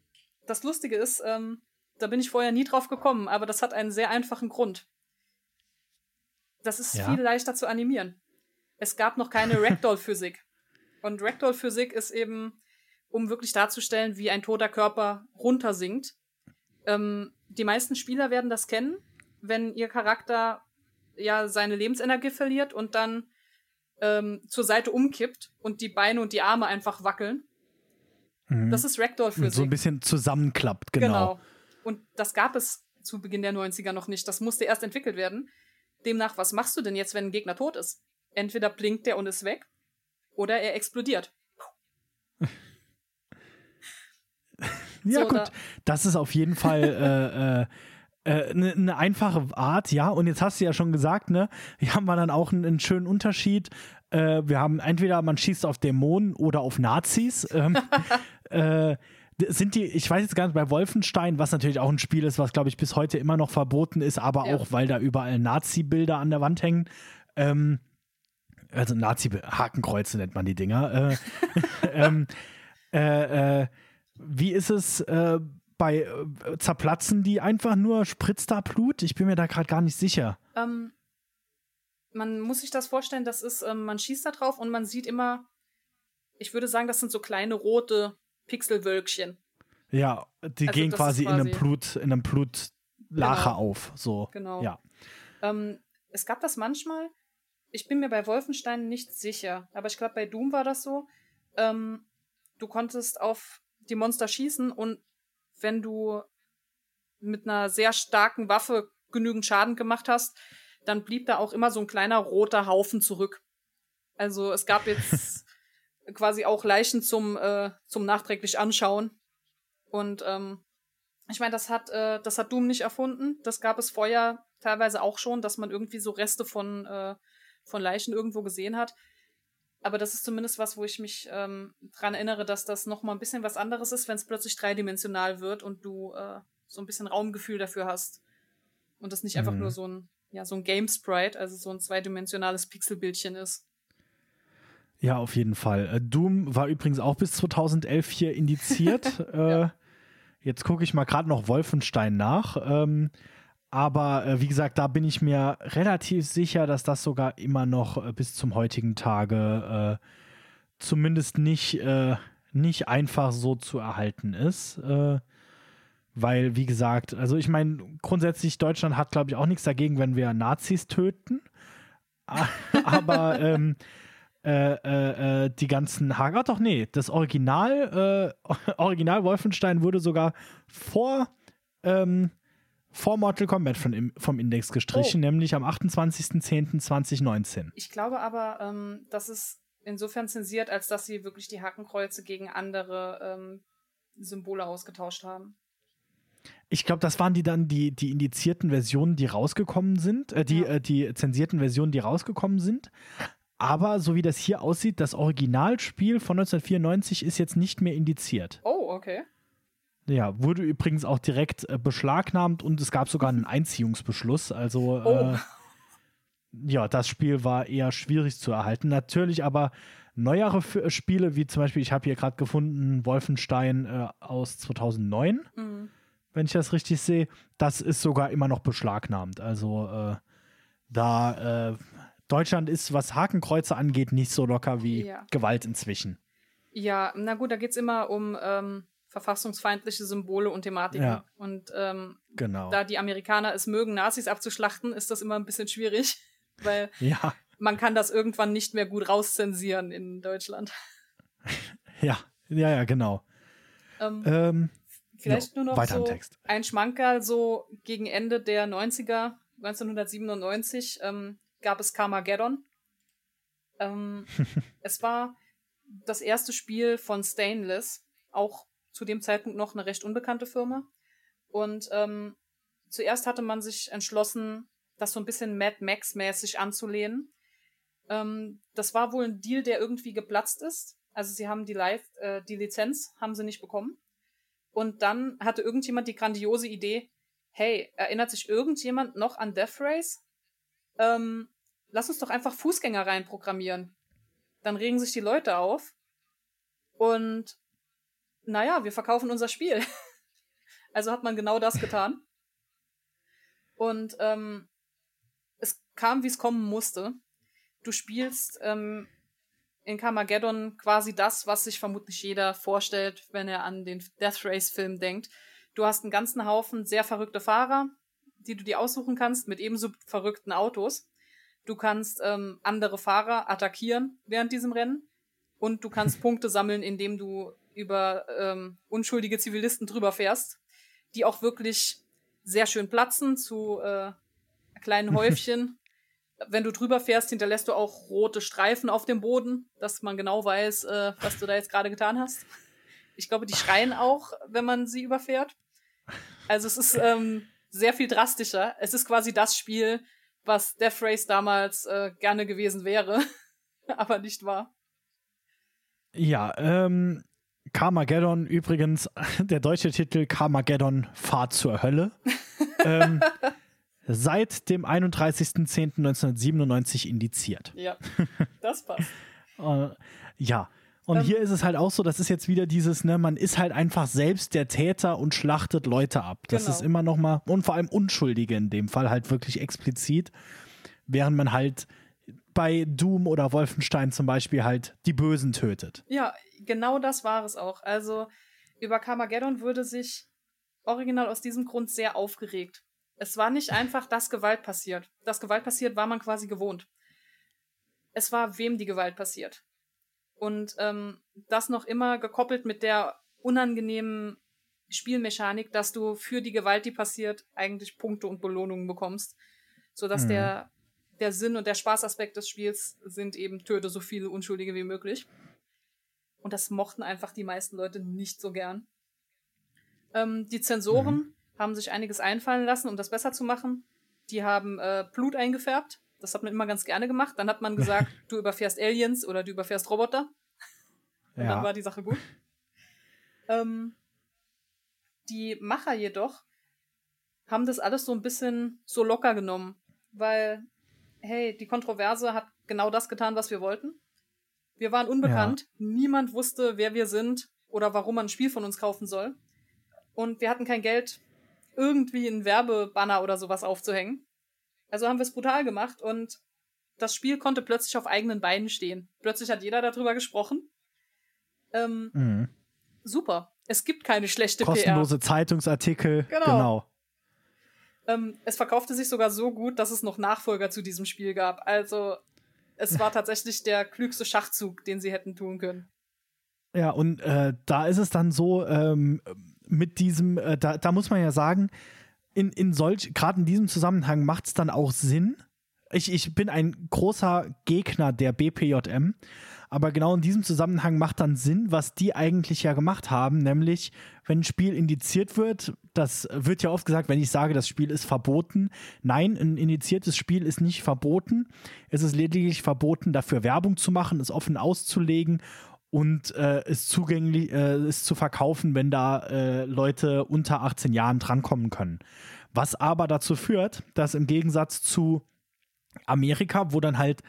S2: das Lustige ist, ähm, da bin ich vorher nie drauf gekommen, aber das hat einen sehr einfachen Grund. Das ist ja. viel leichter zu animieren. Es gab noch keine Ragdoll-Physik. Und Ragdoll-Physik ist eben, um wirklich darzustellen, wie ein toter Körper runtersinkt. Ähm, die meisten Spieler werden das kennen, wenn ihr Charakter ja seine Lebensenergie verliert und dann ähm, zur Seite umkippt und die Beine und die Arme einfach wackeln. Mhm. Das ist Ragdoll-Physik.
S1: So ein bisschen zusammenklappt, genau. Genau.
S2: Und das gab es zu Beginn der 90er noch nicht. Das musste erst entwickelt werden. Demnach, was machst du denn jetzt, wenn ein Gegner tot ist? Entweder blinkt der und ist weg oder er explodiert.
S1: ja, so, gut. Da. Das ist auf jeden Fall eine äh, äh, äh, ne, ne einfache Art, ja. Und jetzt hast du ja schon gesagt, ne, hier haben wir dann auch einen, einen schönen Unterschied. Äh, wir haben entweder man schießt auf Dämonen oder auf Nazis. Ähm, äh, sind die, ich weiß jetzt gar nicht, bei Wolfenstein, was natürlich auch ein Spiel ist, was glaube ich bis heute immer noch verboten ist, aber ja. auch weil da überall Nazi-Bilder an der Wand hängen. Ähm, also Nazi-Hakenkreuze nennt man die Dinger. Äh, ähm, äh, äh, wie ist es äh, bei äh, zerplatzen die einfach nur spritzt da Blut? Ich bin mir da gerade gar nicht sicher.
S2: Ähm, man muss sich das vorstellen, das ist, ähm, man schießt da drauf und man sieht immer, ich würde sagen, das sind so kleine rote Pixelwölkchen.
S1: Ja, die also gehen quasi, quasi, in einem Blut, in einem Blutlache genau. auf. So.
S2: Genau.
S1: Ja.
S2: Ähm, es gab das manchmal, ich bin mir bei Wolfenstein nicht sicher, aber ich glaube, bei Doom war das so. Ähm, du konntest auf die Monster schießen und wenn du mit einer sehr starken Waffe genügend Schaden gemacht hast, dann blieb da auch immer so ein kleiner roter Haufen zurück. Also es gab jetzt quasi auch Leichen zum, äh, zum nachträglich anschauen. Und ähm, ich meine, das hat, äh, das hat Doom nicht erfunden. Das gab es vorher teilweise auch schon, dass man irgendwie so Reste von äh, von Leichen irgendwo gesehen hat. Aber das ist zumindest was, wo ich mich ähm, dran erinnere, dass das nochmal ein bisschen was anderes ist, wenn es plötzlich dreidimensional wird und du äh, so ein bisschen Raumgefühl dafür hast. Und das nicht mhm. einfach nur so ein, ja, so ein Game Sprite, also so ein zweidimensionales Pixelbildchen ist.
S1: Ja, auf jeden Fall. Äh, Doom war übrigens auch bis 2011 hier indiziert. ja. äh, jetzt gucke ich mal gerade noch Wolfenstein nach. Ähm, aber äh, wie gesagt, da bin ich mir relativ sicher, dass das sogar immer noch äh, bis zum heutigen Tage äh, zumindest nicht, äh, nicht einfach so zu erhalten ist. Äh, weil, wie gesagt, also ich meine, grundsätzlich Deutschland hat, glaube ich, auch nichts dagegen, wenn wir Nazis töten. aber ähm, äh, die ganzen Hager, doch nee, das Original, Original Wolfenstein wurde sogar vor ähm, vor Mortal Kombat von, vom Index gestrichen, oh. nämlich am 28.10.2019.
S2: Ich glaube aber, ähm, dass es insofern zensiert, als dass sie wirklich die Hakenkreuze gegen andere ähm, Symbole ausgetauscht haben.
S1: Ich glaube, das waren die dann die, die indizierten Versionen, die rausgekommen sind, äh, die, ja. äh, die zensierten Versionen, die rausgekommen sind. Aber so wie das hier aussieht, das Originalspiel von 1994 ist jetzt nicht mehr indiziert.
S2: Oh, okay.
S1: Ja, wurde übrigens auch direkt äh, beschlagnahmt und es gab sogar einen Einziehungsbeschluss. Also oh. äh, ja, das Spiel war eher schwierig zu erhalten. Natürlich aber neuere F äh, Spiele, wie zum Beispiel, ich habe hier gerade gefunden, Wolfenstein äh, aus 2009, mhm. wenn ich das richtig sehe, das ist sogar immer noch beschlagnahmt. Also äh, da äh, Deutschland ist, was Hakenkreuze angeht, nicht so locker wie ja. Gewalt inzwischen.
S2: Ja, na gut, da geht es immer um ähm, verfassungsfeindliche Symbole und Thematiken. Ja. Und ähm,
S1: genau.
S2: da die Amerikaner es mögen, Nazis abzuschlachten, ist das immer ein bisschen schwierig, weil ja. man kann das irgendwann nicht mehr gut rauszensieren in Deutschland.
S1: Ja, ja, ja, genau.
S2: Ähm, ähm, vielleicht jo, nur noch so ein Schmankerl, so gegen Ende der 90er, 1997, ähm, gab es Carmageddon. Ähm, es war das erste Spiel von Stainless, auch zu dem Zeitpunkt noch eine recht unbekannte Firma. Und ähm, zuerst hatte man sich entschlossen, das so ein bisschen Mad Max-mäßig anzulehnen. Ähm, das war wohl ein Deal, der irgendwie geplatzt ist. Also sie haben die Live, äh, die Lizenz haben sie nicht bekommen. Und dann hatte irgendjemand die grandiose Idee, hey, erinnert sich irgendjemand noch an Death Race? Ähm, lass uns doch einfach Fußgänger reinprogrammieren. Dann regen sich die Leute auf. Und naja, wir verkaufen unser Spiel. also hat man genau das getan. Und ähm, es kam, wie es kommen musste. Du spielst ähm, in Carmageddon quasi das, was sich vermutlich jeder vorstellt, wenn er an den Death Race-Film denkt. Du hast einen ganzen Haufen sehr verrückte Fahrer, die du dir aussuchen kannst, mit ebenso verrückten Autos. Du kannst ähm, andere Fahrer attackieren während diesem Rennen und du kannst Punkte sammeln, indem du über ähm, unschuldige Zivilisten drüber fährst, die auch wirklich sehr schön platzen zu äh, kleinen Häufchen. Wenn du drüber fährst, hinterlässt du auch rote Streifen auf dem Boden, dass man genau weiß, äh, was du da jetzt gerade getan hast. Ich glaube, die schreien auch, wenn man sie überfährt. Also es ist ähm, sehr viel drastischer. Es ist quasi das Spiel, was Death Race damals äh, gerne gewesen wäre, aber nicht war.
S1: Ja, ähm, Carmageddon übrigens, der deutsche Titel Carmageddon Fahrt zur Hölle. ähm, seit dem 31.10.1997 indiziert.
S2: Ja, das passt.
S1: äh, ja, und ähm, hier ist es halt auch so, das ist jetzt wieder dieses, ne, man ist halt einfach selbst der Täter und schlachtet Leute ab. Das genau. ist immer noch mal, und vor allem Unschuldige in dem Fall halt wirklich explizit, während man halt bei Doom oder Wolfenstein zum Beispiel halt die Bösen tötet.
S2: Ja, genau das war es auch. Also über Carmageddon würde sich original aus diesem Grund sehr aufgeregt. Es war nicht einfach, dass Gewalt passiert. Dass Gewalt passiert, war man quasi gewohnt. Es war, wem die Gewalt passiert. Und ähm, das noch immer gekoppelt mit der unangenehmen Spielmechanik, dass du für die Gewalt, die passiert, eigentlich Punkte und Belohnungen bekommst. Sodass mhm. der, der Sinn und der Spaßaspekt des Spiels sind eben, töte so viele Unschuldige wie möglich. Und das mochten einfach die meisten Leute nicht so gern. Ähm, die Zensoren mhm. haben sich einiges einfallen lassen, um das besser zu machen. Die haben äh, Blut eingefärbt. Das hat man immer ganz gerne gemacht. Dann hat man gesagt, du überfährst Aliens oder du überfährst Roboter. Und ja. dann war die Sache gut. Ähm, die Macher jedoch haben das alles so ein bisschen so locker genommen, weil, hey, die Kontroverse hat genau das getan, was wir wollten. Wir waren unbekannt. Ja. Niemand wusste, wer wir sind oder warum man ein Spiel von uns kaufen soll. Und wir hatten kein Geld, irgendwie einen Werbebanner oder sowas aufzuhängen. Also haben wir es brutal gemacht und das Spiel konnte plötzlich auf eigenen Beinen stehen. Plötzlich hat jeder darüber gesprochen. Ähm, mhm. Super. Es gibt keine schlechte
S1: Kostenlose PR. Zeitungsartikel. Genau. genau.
S2: Ähm, es verkaufte sich sogar so gut, dass es noch Nachfolger zu diesem Spiel gab. Also es war tatsächlich der klügste Schachzug, den sie hätten tun können.
S1: Ja, und äh, da ist es dann so, ähm, mit diesem, äh, da, da muss man ja sagen, in, in solch, gerade in diesem Zusammenhang macht es dann auch Sinn. Ich, ich bin ein großer Gegner der BPJM, aber genau in diesem Zusammenhang macht dann Sinn, was die eigentlich ja gemacht haben, nämlich wenn ein Spiel indiziert wird, das wird ja oft gesagt, wenn ich sage, das Spiel ist verboten. Nein, ein indiziertes Spiel ist nicht verboten. Es ist lediglich verboten, dafür Werbung zu machen, es offen auszulegen und äh, es zugänglich äh, es zu verkaufen, wenn da äh, Leute unter 18 Jahren drankommen können. Was aber dazu führt, dass im Gegensatz zu Amerika, wo dann halt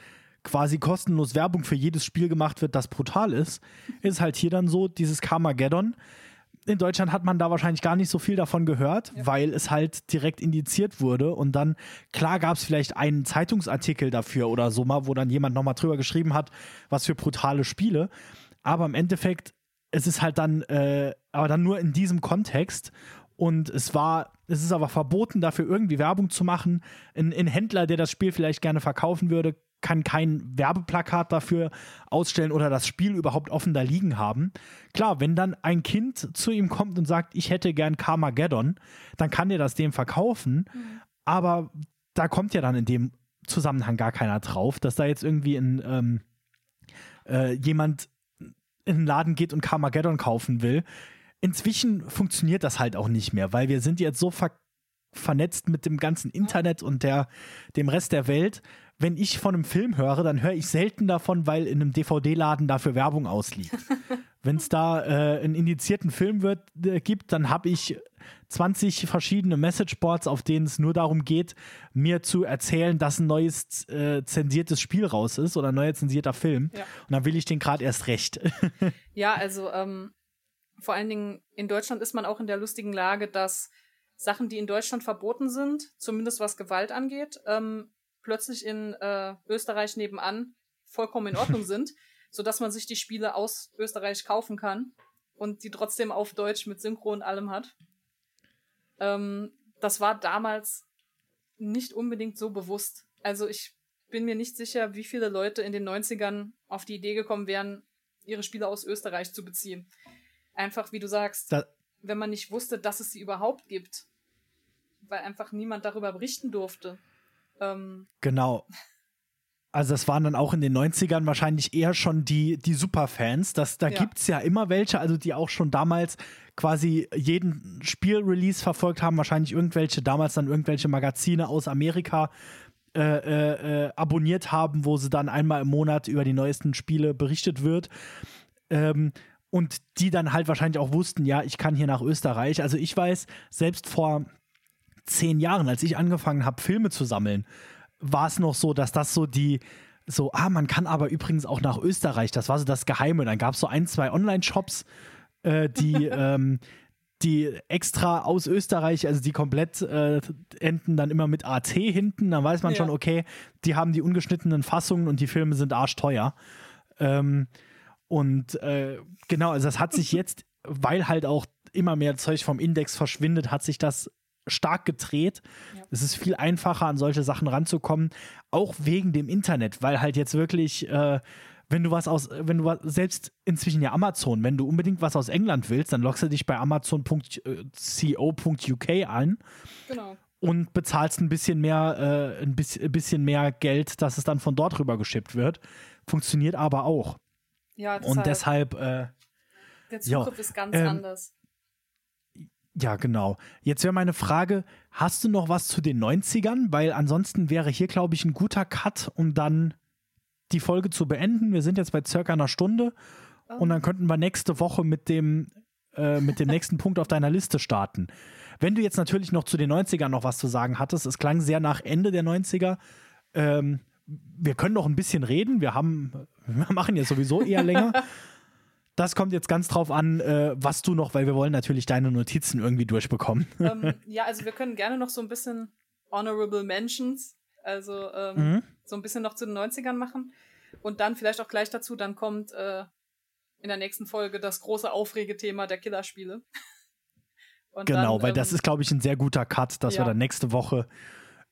S1: quasi kostenlos Werbung für jedes Spiel gemacht wird, das brutal ist, ist halt hier dann so dieses Carmageddon. In Deutschland hat man da wahrscheinlich gar nicht so viel davon gehört, ja. weil es halt direkt indiziert wurde. Und dann, klar, gab es vielleicht einen Zeitungsartikel dafür oder so mal, wo dann jemand nochmal drüber geschrieben hat, was für brutale Spiele. Aber im Endeffekt, es ist halt dann, äh, aber dann nur in diesem Kontext. Und es war, es ist aber verboten, dafür irgendwie Werbung zu machen. Ein, ein Händler, der das Spiel vielleicht gerne verkaufen würde, kann kein Werbeplakat dafür ausstellen oder das Spiel überhaupt offen da liegen haben. Klar, wenn dann ein Kind zu ihm kommt und sagt, ich hätte gern Carmageddon, dann kann er das dem verkaufen, mhm. aber da kommt ja dann in dem Zusammenhang gar keiner drauf, dass da jetzt irgendwie ein, ähm, äh, jemand in den Laden geht und Carmageddon kaufen will. Inzwischen funktioniert das halt auch nicht mehr, weil wir sind jetzt so ver vernetzt mit dem ganzen Internet und der, dem Rest der Welt, wenn ich von einem Film höre, dann höre ich selten davon, weil in einem DVD-Laden dafür Werbung ausliegt. wenn es da äh, einen indizierten Film wird, äh, gibt, dann habe ich 20 verschiedene Messageboards, auf denen es nur darum geht, mir zu erzählen, dass ein neues äh, zensiertes Spiel raus ist oder ein neuer zensierter Film. Ja. Und dann will ich den gerade erst recht.
S2: ja, also ähm, vor allen Dingen in Deutschland ist man auch in der lustigen Lage, dass Sachen, die in Deutschland verboten sind, zumindest was Gewalt angeht, ähm, plötzlich in äh, Österreich nebenan vollkommen in Ordnung sind, sodass man sich die Spiele aus Österreich kaufen kann und die trotzdem auf Deutsch mit Synchro und allem hat. Ähm, das war damals nicht unbedingt so bewusst. Also ich bin mir nicht sicher, wie viele Leute in den 90ern auf die Idee gekommen wären, ihre Spiele aus Österreich zu beziehen. Einfach, wie du sagst, da wenn man nicht wusste, dass es sie überhaupt gibt, weil einfach niemand darüber berichten durfte.
S1: Ähm, genau. Also das waren dann auch in den 90ern wahrscheinlich eher schon die, die Superfans. Das, da ja. gibt es ja immer welche, also die auch schon damals quasi jeden Spielrelease verfolgt haben, wahrscheinlich irgendwelche, damals dann irgendwelche Magazine aus Amerika äh, äh, äh, abonniert haben, wo sie dann einmal im Monat über die neuesten Spiele berichtet wird. Ähm, und die dann halt wahrscheinlich auch wussten, ja, ich kann hier nach Österreich. Also ich weiß, selbst vor zehn Jahren, als ich angefangen habe, Filme zu sammeln, war es noch so, dass das so die, so, ah, man kann aber übrigens auch nach Österreich, das war so das Geheime. Dann gab es so ein, zwei Online-Shops, äh, die, ähm, die extra aus Österreich, also die komplett äh, enden dann immer mit AT hinten, dann weiß man ja. schon, okay, die haben die ungeschnittenen Fassungen und die Filme sind arschteuer. Ähm, und äh, genau, also das hat sich jetzt, weil halt auch immer mehr Zeug vom Index verschwindet, hat sich das stark gedreht. Ja. Es ist viel einfacher, an solche Sachen ranzukommen, auch wegen dem Internet, weil halt jetzt wirklich, äh, wenn du was aus, wenn du was, selbst inzwischen ja Amazon, wenn du unbedingt was aus England willst, dann loggst du dich bei amazon.co.uk an. Genau. Und bezahlst ein bisschen mehr, äh, ein bisschen mehr Geld, dass es dann von dort rüber geschippt wird. Funktioniert aber auch. Ja, deshalb. Und deshalb. Äh,
S2: der Zugriff jo, ist ganz ähm, anders.
S1: Ja, genau. Jetzt wäre meine Frage, hast du noch was zu den 90ern? Weil ansonsten wäre hier, glaube ich, ein guter Cut, um dann die Folge zu beenden. Wir sind jetzt bei circa einer Stunde oh. und dann könnten wir nächste Woche mit dem, äh, mit dem nächsten Punkt auf deiner Liste starten. Wenn du jetzt natürlich noch zu den 90ern noch was zu sagen hattest, es klang sehr nach Ende der 90er. Ähm, wir können noch ein bisschen reden. Wir haben, wir machen ja sowieso eher länger. Das kommt jetzt ganz drauf an, äh, was du noch, weil wir wollen natürlich deine Notizen irgendwie durchbekommen.
S2: Ähm, ja, also wir können gerne noch so ein bisschen Honorable Mentions, also ähm, mhm. so ein bisschen noch zu den 90ern machen. Und dann vielleicht auch gleich dazu, dann kommt äh, in der nächsten Folge das große Aufregethema der Killerspiele.
S1: genau, dann, weil ähm, das ist, glaube ich, ein sehr guter Cut, dass ja. wir dann nächste Woche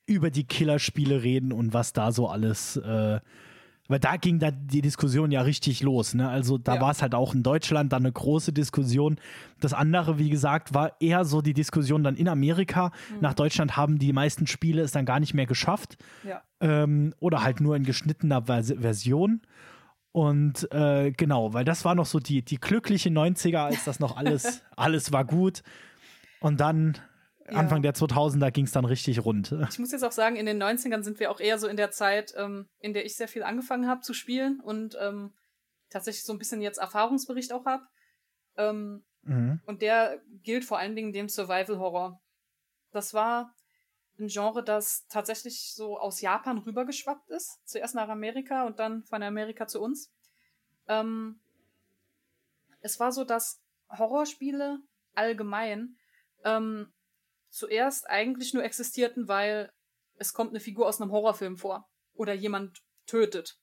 S1: über die Killerspiele reden und was da so alles äh, weil da ging da die Diskussion ja richtig los. Ne? Also da
S2: Ja.
S1: war es halt auch in Deutschland dann eine große Diskussion. Das andere, wie gesagt, war eher so die Diskussion dann in Amerika.
S2: Mhm.
S1: Nach Deutschland haben die meisten Spiele es dann gar nicht mehr geschafft.
S2: Ja.
S1: Ähm, oder halt nur in geschnittener Vers Version. Und äh, genau, weil das war noch so die, die glückliche 90er, als das noch alles, alles war gut. Und dann
S2: Ja.
S1: Anfang der 2000er ging es dann richtig rund.
S2: Ich muss jetzt auch sagen, in den 90ern sind wir auch eher so in der Zeit, ähm, in der ich sehr viel angefangen habe zu spielen und ähm, tatsächlich so ein bisschen jetzt Erfahrungsbericht auch habe. Ähm,
S1: Mhm.
S2: und der gilt vor allen Dingen dem Survival Horror. Das war ein Genre, das tatsächlich so aus Japan rübergeschwappt ist. Zuerst nach Amerika und dann von Amerika zu uns. Ähm, es war so, dass Horrorspiele allgemein ähm, zuerst eigentlich nur existierten, weil es kommt eine Figur aus einem Horrorfilm vor oder jemand tötet.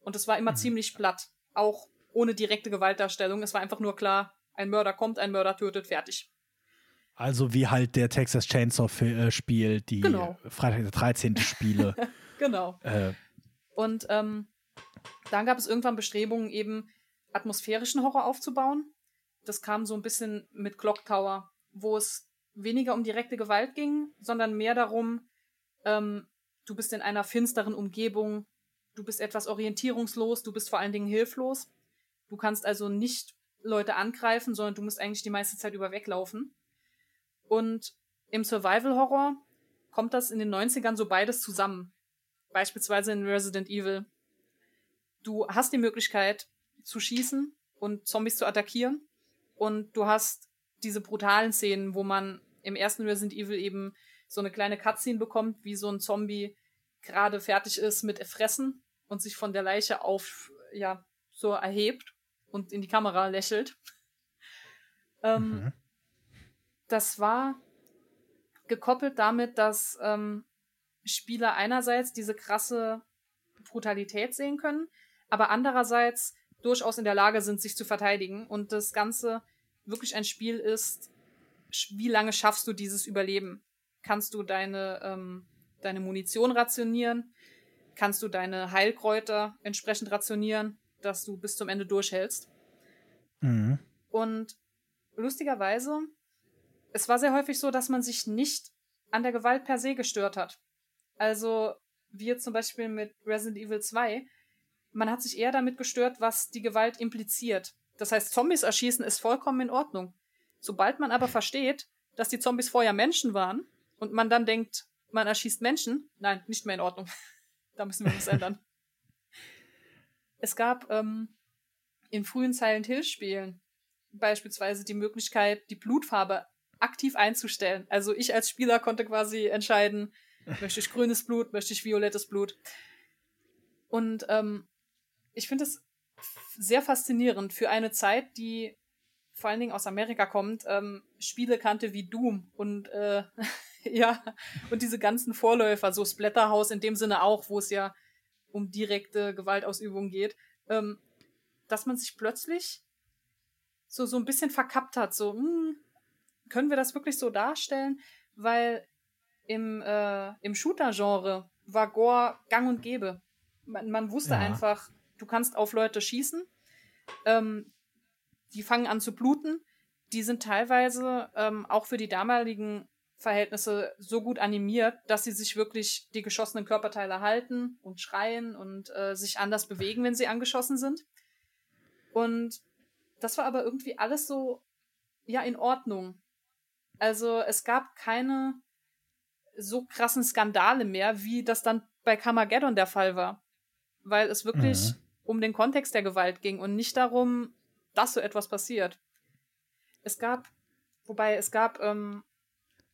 S2: Und es war immer
S1: Mhm.
S2: ziemlich platt, auch ohne direkte Gewaltdarstellung. Es war einfach nur klar, ein Mörder kommt, ein Mörder tötet, fertig.
S1: Also wie halt der Texas Chainsaw äh, Spiel, die
S2: Genau.
S1: Freitag der 13. Spiele.
S2: Genau.
S1: äh,
S2: Und ähm, dann gab es irgendwann Bestrebungen, eben atmosphärischen Horror aufzubauen. Das kam so ein bisschen mit Clock Tower, wo es weniger um direkte Gewalt ging, sondern mehr darum, ähm, du bist in einer finsteren Umgebung, du bist etwas orientierungslos, du bist vor allen Dingen hilflos. Du kannst also nicht Leute angreifen, sondern du musst eigentlich die meiste Zeit über weglaufen. Und im Survival Horror kommt das in den 90ern so beides zusammen. Beispielsweise in Resident Evil. Du hast die Möglichkeit zu schießen und Zombies zu attackieren. Und du hast diese brutalen Szenen, wo man im ersten Resident Evil eben so eine kleine Cutscene bekommt, wie so ein Zombie gerade fertig ist mit Fressen und sich von der Leiche auf, ja, so erhebt und in die Kamera lächelt. Ähm,
S1: mhm.
S2: das war gekoppelt damit, dass ähm, Spieler einerseits diese krasse Brutalität sehen können, aber andererseits durchaus in der Lage sind, sich zu verteidigen und das Ganze wirklich ein Spiel ist, wie lange schaffst du dieses Überleben? Kannst du deine, ähm, deine Munition rationieren? Kannst du deine Heilkräuter entsprechend rationieren, dass du bis zum Ende durchhältst?
S1: Mhm.
S2: Und lustigerweise, es war sehr häufig so, dass man sich nicht an der Gewalt per se gestört hat. Also, wie jetzt zum Beispiel mit Resident Evil 2, man hat sich eher damit gestört, was die Gewalt impliziert. Das heißt, Zombies erschießen ist vollkommen in Ordnung. Sobald man aber versteht, dass die Zombies vorher Menschen waren und man dann denkt, man erschießt Menschen, nein, nicht mehr in Ordnung. da müssen wir was ändern. Es gab ähm, in frühen Silent Hill Spielen beispielsweise die Möglichkeit, die Blutfarbe aktiv einzustellen. Also ich als Spieler konnte quasi entscheiden, möchte ich grünes Blut, möchte ich violettes Blut. Und ähm, ich finde es sehr faszinierend für eine Zeit, die vor allen Dingen aus Amerika kommt, ähm, Spiele kannte wie Doom und äh, ja, und diese ganzen Vorläufer, so Splatterhouse in dem Sinne auch, wo es ja um direkte Gewaltausübung geht, ähm, dass man sich plötzlich so, so ein bisschen verkappt hat, so, hm, können wir das wirklich so darstellen? Weil im, äh, im Shooter-Genre war Gore gang und gäbe. Man, man wusste
S1: Ja.
S2: einfach, du kannst auf Leute schießen, ähm, die fangen an zu bluten, die sind teilweise ähm, auch für die damaligen Verhältnisse so gut animiert, dass sie sich wirklich die geschossenen Körperteile halten und schreien und äh, sich anders bewegen, wenn sie angeschossen sind. Und das war aber irgendwie alles so, ja, in Ordnung. Also es gab keine so krassen Skandale mehr, wie das dann bei Carmageddon der Fall war. Weil es wirklich
S1: Mhm.
S2: um den Kontext der Gewalt ging und nicht darum, dass so etwas passiert. Es gab, wobei es gab, ähm,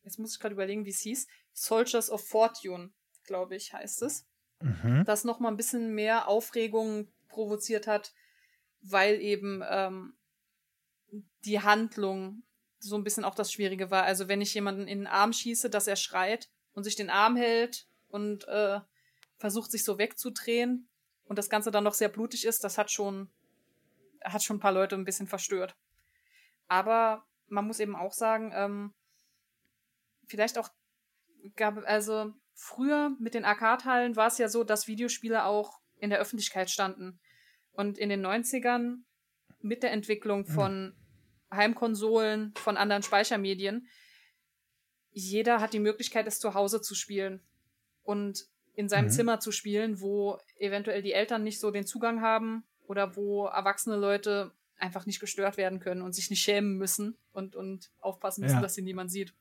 S2: jetzt muss ich gerade überlegen, wie es hieß, Soldiers of Fortune, glaube ich, heißt es
S1: Mhm.
S2: das noch mal ein bisschen mehr Aufregung provoziert hat, weil eben ähm, die Handlung so ein bisschen auch das Schwierige war. Also wenn ich jemanden in den Arm schieße, dass er schreit und sich den Arm hält und äh, versucht sich so wegzudrehen und das Ganze dann noch sehr blutig ist, das hat schon hat schon ein paar Leute ein bisschen verstört. Aber man muss eben auch sagen, ähm, vielleicht auch gab also früher mit den Arcade-Hallen war es ja so, dass Videospiele auch in der Öffentlichkeit standen. Und in den 90ern mit der Entwicklung hm. von Heimkonsolen, von anderen Speichermedien, jeder hat die Möglichkeit, es zu Hause zu spielen und in seinem mhm. Zimmer zu spielen, wo eventuell die Eltern nicht so den Zugang haben oder wo erwachsene Leute einfach nicht gestört werden können und sich nicht schämen müssen und, und aufpassen müssen, ja. dass sie niemand sieht.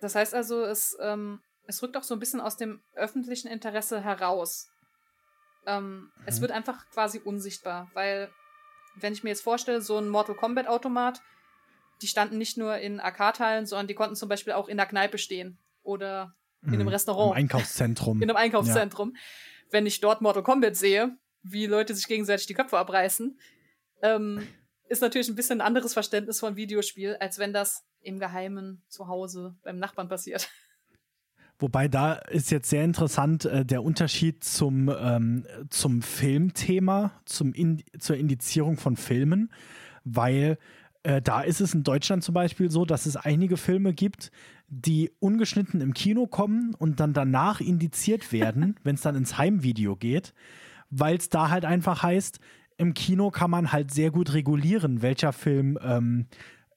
S2: Das heißt also, es, ähm, es rückt auch so ein bisschen aus dem öffentlichen Interesse heraus. Ähm, mhm. Es wird einfach quasi unsichtbar, weil, wenn ich mir jetzt vorstelle, so ein Mortal Kombat-Automat, die standen nicht nur in Arcade-Hallen, sondern die konnten zum Beispiel auch in der Kneipe stehen oder in einem mhm. Restaurant.
S1: Im Einkaufszentrum.
S2: In einem Einkaufszentrum. Ja. Wenn ich dort Mortal Kombat sehe, wie Leute sich gegenseitig die Köpfe abreißen, ähm, ist natürlich ein bisschen ein anderes Verständnis von Videospiel, als wenn das im Geheimen zu Hause beim Nachbarn passiert.
S1: Wobei da ist jetzt sehr interessant äh, der Unterschied zum, ähm, zum Filmthema, zum In zur Indizierung von Filmen, weil äh, da ist es in Deutschland zum Beispiel so, dass es einige Filme gibt, die ungeschnitten im Kino kommen und dann danach indiziert werden, wenn es dann ins Heimvideo geht, weil es da halt einfach heißt, im Kino kann man halt sehr gut regulieren, welcher Film ähm,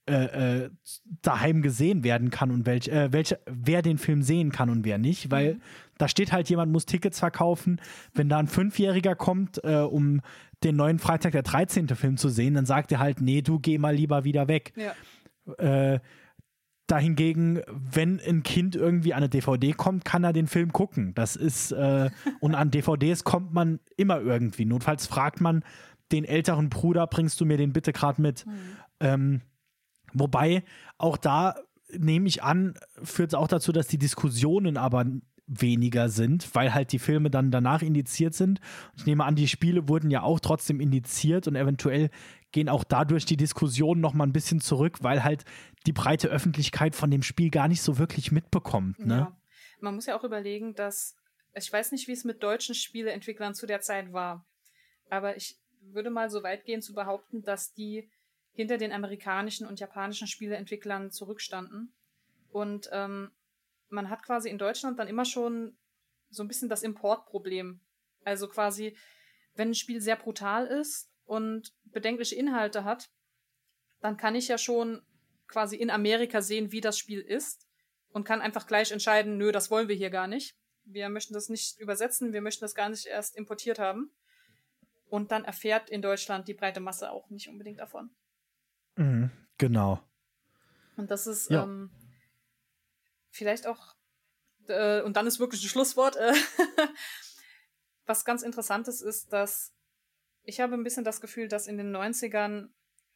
S1: äh, äh, daheim gesehen werden kann und welch, äh, welche, wer den Film sehen kann und wer nicht, weil mhm. da steht halt jemand muss Tickets verkaufen. Wenn da ein Fünfjähriger kommt, äh, um den neuen Freitag der 13. Film zu sehen, dann sagt er halt, nee, du geh mal lieber wieder weg. Ja. Dahingegen, wenn ein Kind irgendwie an eine DVD kommt, kann er den Film gucken. Das ist, äh, und an DVDs kommt man immer irgendwie. Notfalls fragt man den älteren Bruder, bringst du mir den bitte gerade mit? Mhm. Ähm, wobei auch da nehme ich an, führt es auch dazu, dass die Diskussionen aber weniger sind, weil halt die Filme dann danach indiziert sind. Ich nehme an, die Spiele wurden ja auch trotzdem indiziert und eventuell gehen auch dadurch die Diskussionen noch mal ein bisschen zurück, weil halt die breite Öffentlichkeit von dem Spiel gar nicht so wirklich mitbekommt. Ne? Ja.
S2: Man muss ja auch überlegen, dass ich weiß nicht, wie es mit deutschen Spieleentwicklern zu der Zeit war, aber ich würde mal so weit gehen zu behaupten, dass die hinter den amerikanischen und japanischen Spieleentwicklern zurückstanden. Und ähm, man hat quasi in Deutschland dann immer schon so ein bisschen das Importproblem. Also quasi, wenn ein Spiel sehr brutal ist und bedenkliche Inhalte hat, dann kann ich ja schon quasi in Amerika sehen, wie das Spiel ist und kann einfach gleich entscheiden, nö, das wollen wir hier gar nicht. Wir möchten das nicht übersetzen, wir möchten das gar nicht erst importiert haben. Und dann erfährt in Deutschland die breite Masse auch nicht unbedingt davon.
S1: Mhm, genau.
S2: Und das ist ja. ähm, vielleicht auch, äh, und dann ist wirklich ein Schlusswort, äh, was ganz interessantes ist, dass ich habe ein bisschen das Gefühl, dass in den 90ern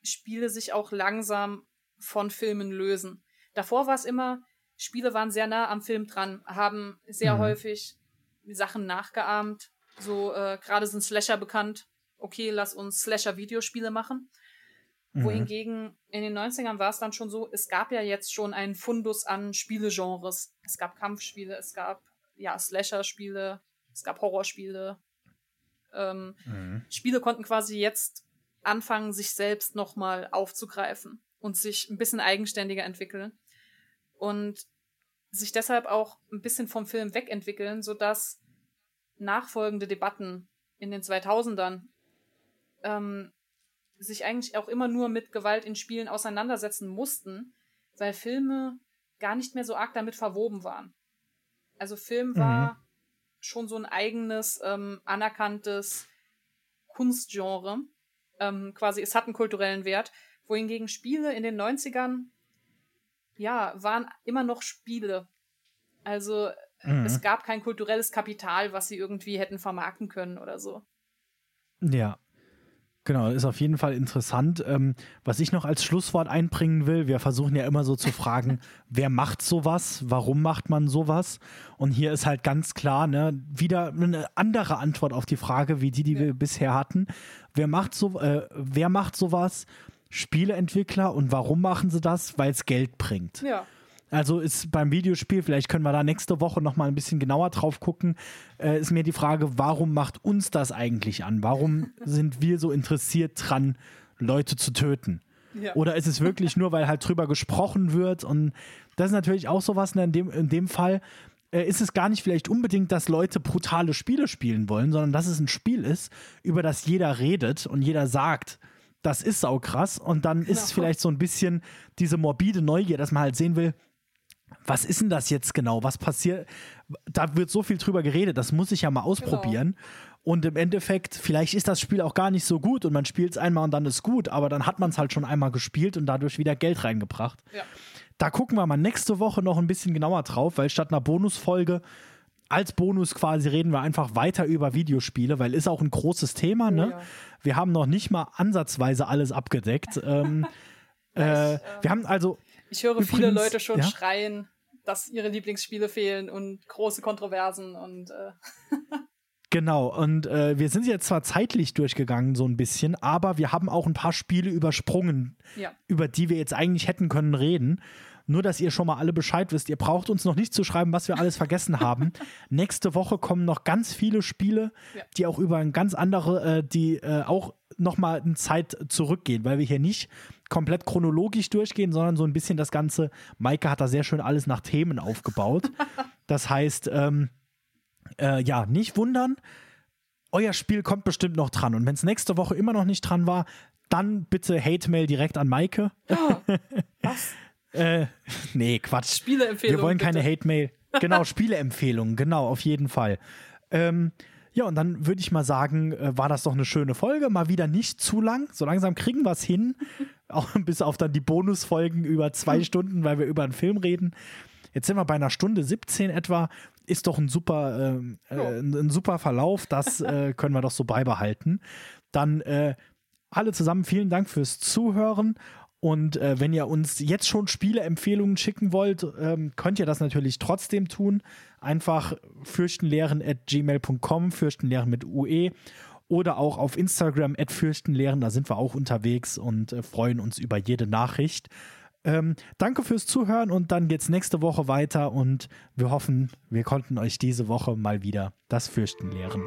S2: Spiele sich auch langsam von Filmen lösen. Davor war es immer, Spiele waren sehr nah am Film dran, haben sehr mhm. häufig Sachen nachgeahmt, so, äh, gerade sind Slasher bekannt. Okay, lass uns Slasher-Videospiele machen. Mhm. Wohingegen in den 90ern war es dann schon so, es gab ja jetzt schon einen Fundus an Spielegenres. Es gab Kampfspiele, es gab ja Slasher-Spiele, es gab Horrorspiele. Ähm, mhm. Spiele konnten quasi jetzt anfangen, sich selbst nochmal aufzugreifen und sich ein bisschen eigenständiger entwickeln. Und sich deshalb auch ein bisschen vom Film wegentwickeln, sodass nachfolgende Debatten in den 2000ern ähm, sich eigentlich auch immer nur mit Gewalt in Spielen auseinandersetzen mussten, weil Filme gar nicht mehr so arg damit verwoben waren. Also Film mhm. war schon so ein eigenes, ähm, anerkanntes Kunstgenre. Ähm, quasi, es hat einen kulturellen Wert. Wohingegen Spiele in den 90ern, ja, waren immer noch Spiele. Also Mhm. Es gab kein kulturelles Kapital, was sie irgendwie hätten vermarkten können oder so.
S1: Ja. Genau, ist auf jeden Fall interessant. Ähm, was ich noch als Schlusswort einbringen will, wir versuchen ja immer so zu fragen, wer macht sowas, warum macht man sowas? Und hier ist halt ganz klar, ne, wieder eine andere Antwort auf die Frage, wie die, die ja. wir bisher hatten. Wer macht so, äh, wer macht sowas? Spieleentwickler und warum machen sie das? Weil es Geld bringt.
S2: Ja.
S1: Also ist beim Videospiel, vielleicht können wir da nächste Woche noch mal ein bisschen genauer drauf gucken, äh, ist mir die Frage, warum macht uns das eigentlich an? Warum sind wir so interessiert dran, Leute zu töten? Ja. Oder ist es wirklich nur, weil halt drüber gesprochen wird? Und das ist natürlich auch sowas ne, in dem, in dem Fall. äh, ist es gar nicht vielleicht unbedingt, dass Leute brutale Spiele spielen wollen, sondern dass es ein Spiel ist, über das jeder redet und jeder sagt, das ist saukrass. Und dann genau. ist es genau. vielleicht so ein bisschen diese morbide Neugier, dass man halt sehen will, was ist denn das jetzt genau? Was passiert? Da wird so viel drüber geredet, das muss ich ja mal ausprobieren. Genau. Und im Endeffekt, vielleicht ist das Spiel auch gar nicht so gut und man spielt es einmal und dann ist gut, aber dann hat man es halt schon einmal gespielt und dadurch wieder Geld reingebracht. Ja. Da gucken wir mal nächste Woche noch ein bisschen genauer drauf, weil statt einer Bonusfolge als Bonus quasi reden wir einfach weiter über Videospiele, weil ist auch ein großes Thema. Ne? Ja. Wir haben noch nicht mal ansatzweise alles abgedeckt. ähm, äh, wir haben also.
S2: Ich höre übrigens, viele Leute schon ja? schreien, dass ihre Lieblingsspiele fehlen und große Kontroversen und. Äh
S1: Genau, und äh, wir sind jetzt zwar zeitlich durchgegangen, so ein bisschen, aber wir haben auch ein paar Spiele übersprungen, ja. über die wir jetzt eigentlich hätten können reden. Nur, dass ihr schon mal alle Bescheid wisst. Ihr braucht uns noch nicht zu schreiben, was wir alles vergessen haben. Nächste Woche kommen noch ganz viele Spiele, ja. die auch über ein ganz andere, äh, die äh, auch noch mal in Zeit zurückgehen, weil wir hier nicht komplett chronologisch durchgehen, sondern so ein bisschen das Ganze. Maike hat da sehr schön alles nach Themen aufgebaut. Das heißt, ähm, äh, ja, nicht wundern. Euer Spiel kommt bestimmt noch dran. Und wenn es nächste Woche immer noch nicht dran war, dann bitte Hate-Mail direkt an Maike. Oh, was? äh, nee, Quatsch.
S2: Spieleempfehlungen.
S1: Wir wollen keine Hate-Mail. Genau, Spieleempfehlungen, genau, auf jeden Fall. Ähm, ja, und dann würde ich mal sagen, äh, war das doch eine schöne Folge. Mal wieder nicht zu lang. So langsam kriegen wir es hin. Auch bis auf dann die Bonusfolgen über zwei Stunden, weil wir über einen Film reden. Jetzt sind wir bei einer Stunde 17 etwa. Ist doch ein super, äh, äh, ein super Verlauf. Das äh, können wir doch so beibehalten. Dann äh, alle zusammen vielen Dank fürs Zuhören. Und äh, wenn ihr uns jetzt schon Spieleempfehlungen schicken wollt, ähm, könnt ihr das natürlich trotzdem tun. Einfach fürchtenlehren at gmail.com, fürchtenlehren mit UE oder auch auf Instagram at fürchtenlehren, da sind wir auch unterwegs und äh, freuen uns über jede Nachricht. Ähm, danke fürs Zuhören und dann geht's nächste Woche weiter und wir hoffen, wir konnten euch diese Woche mal wieder das Fürchten lehren.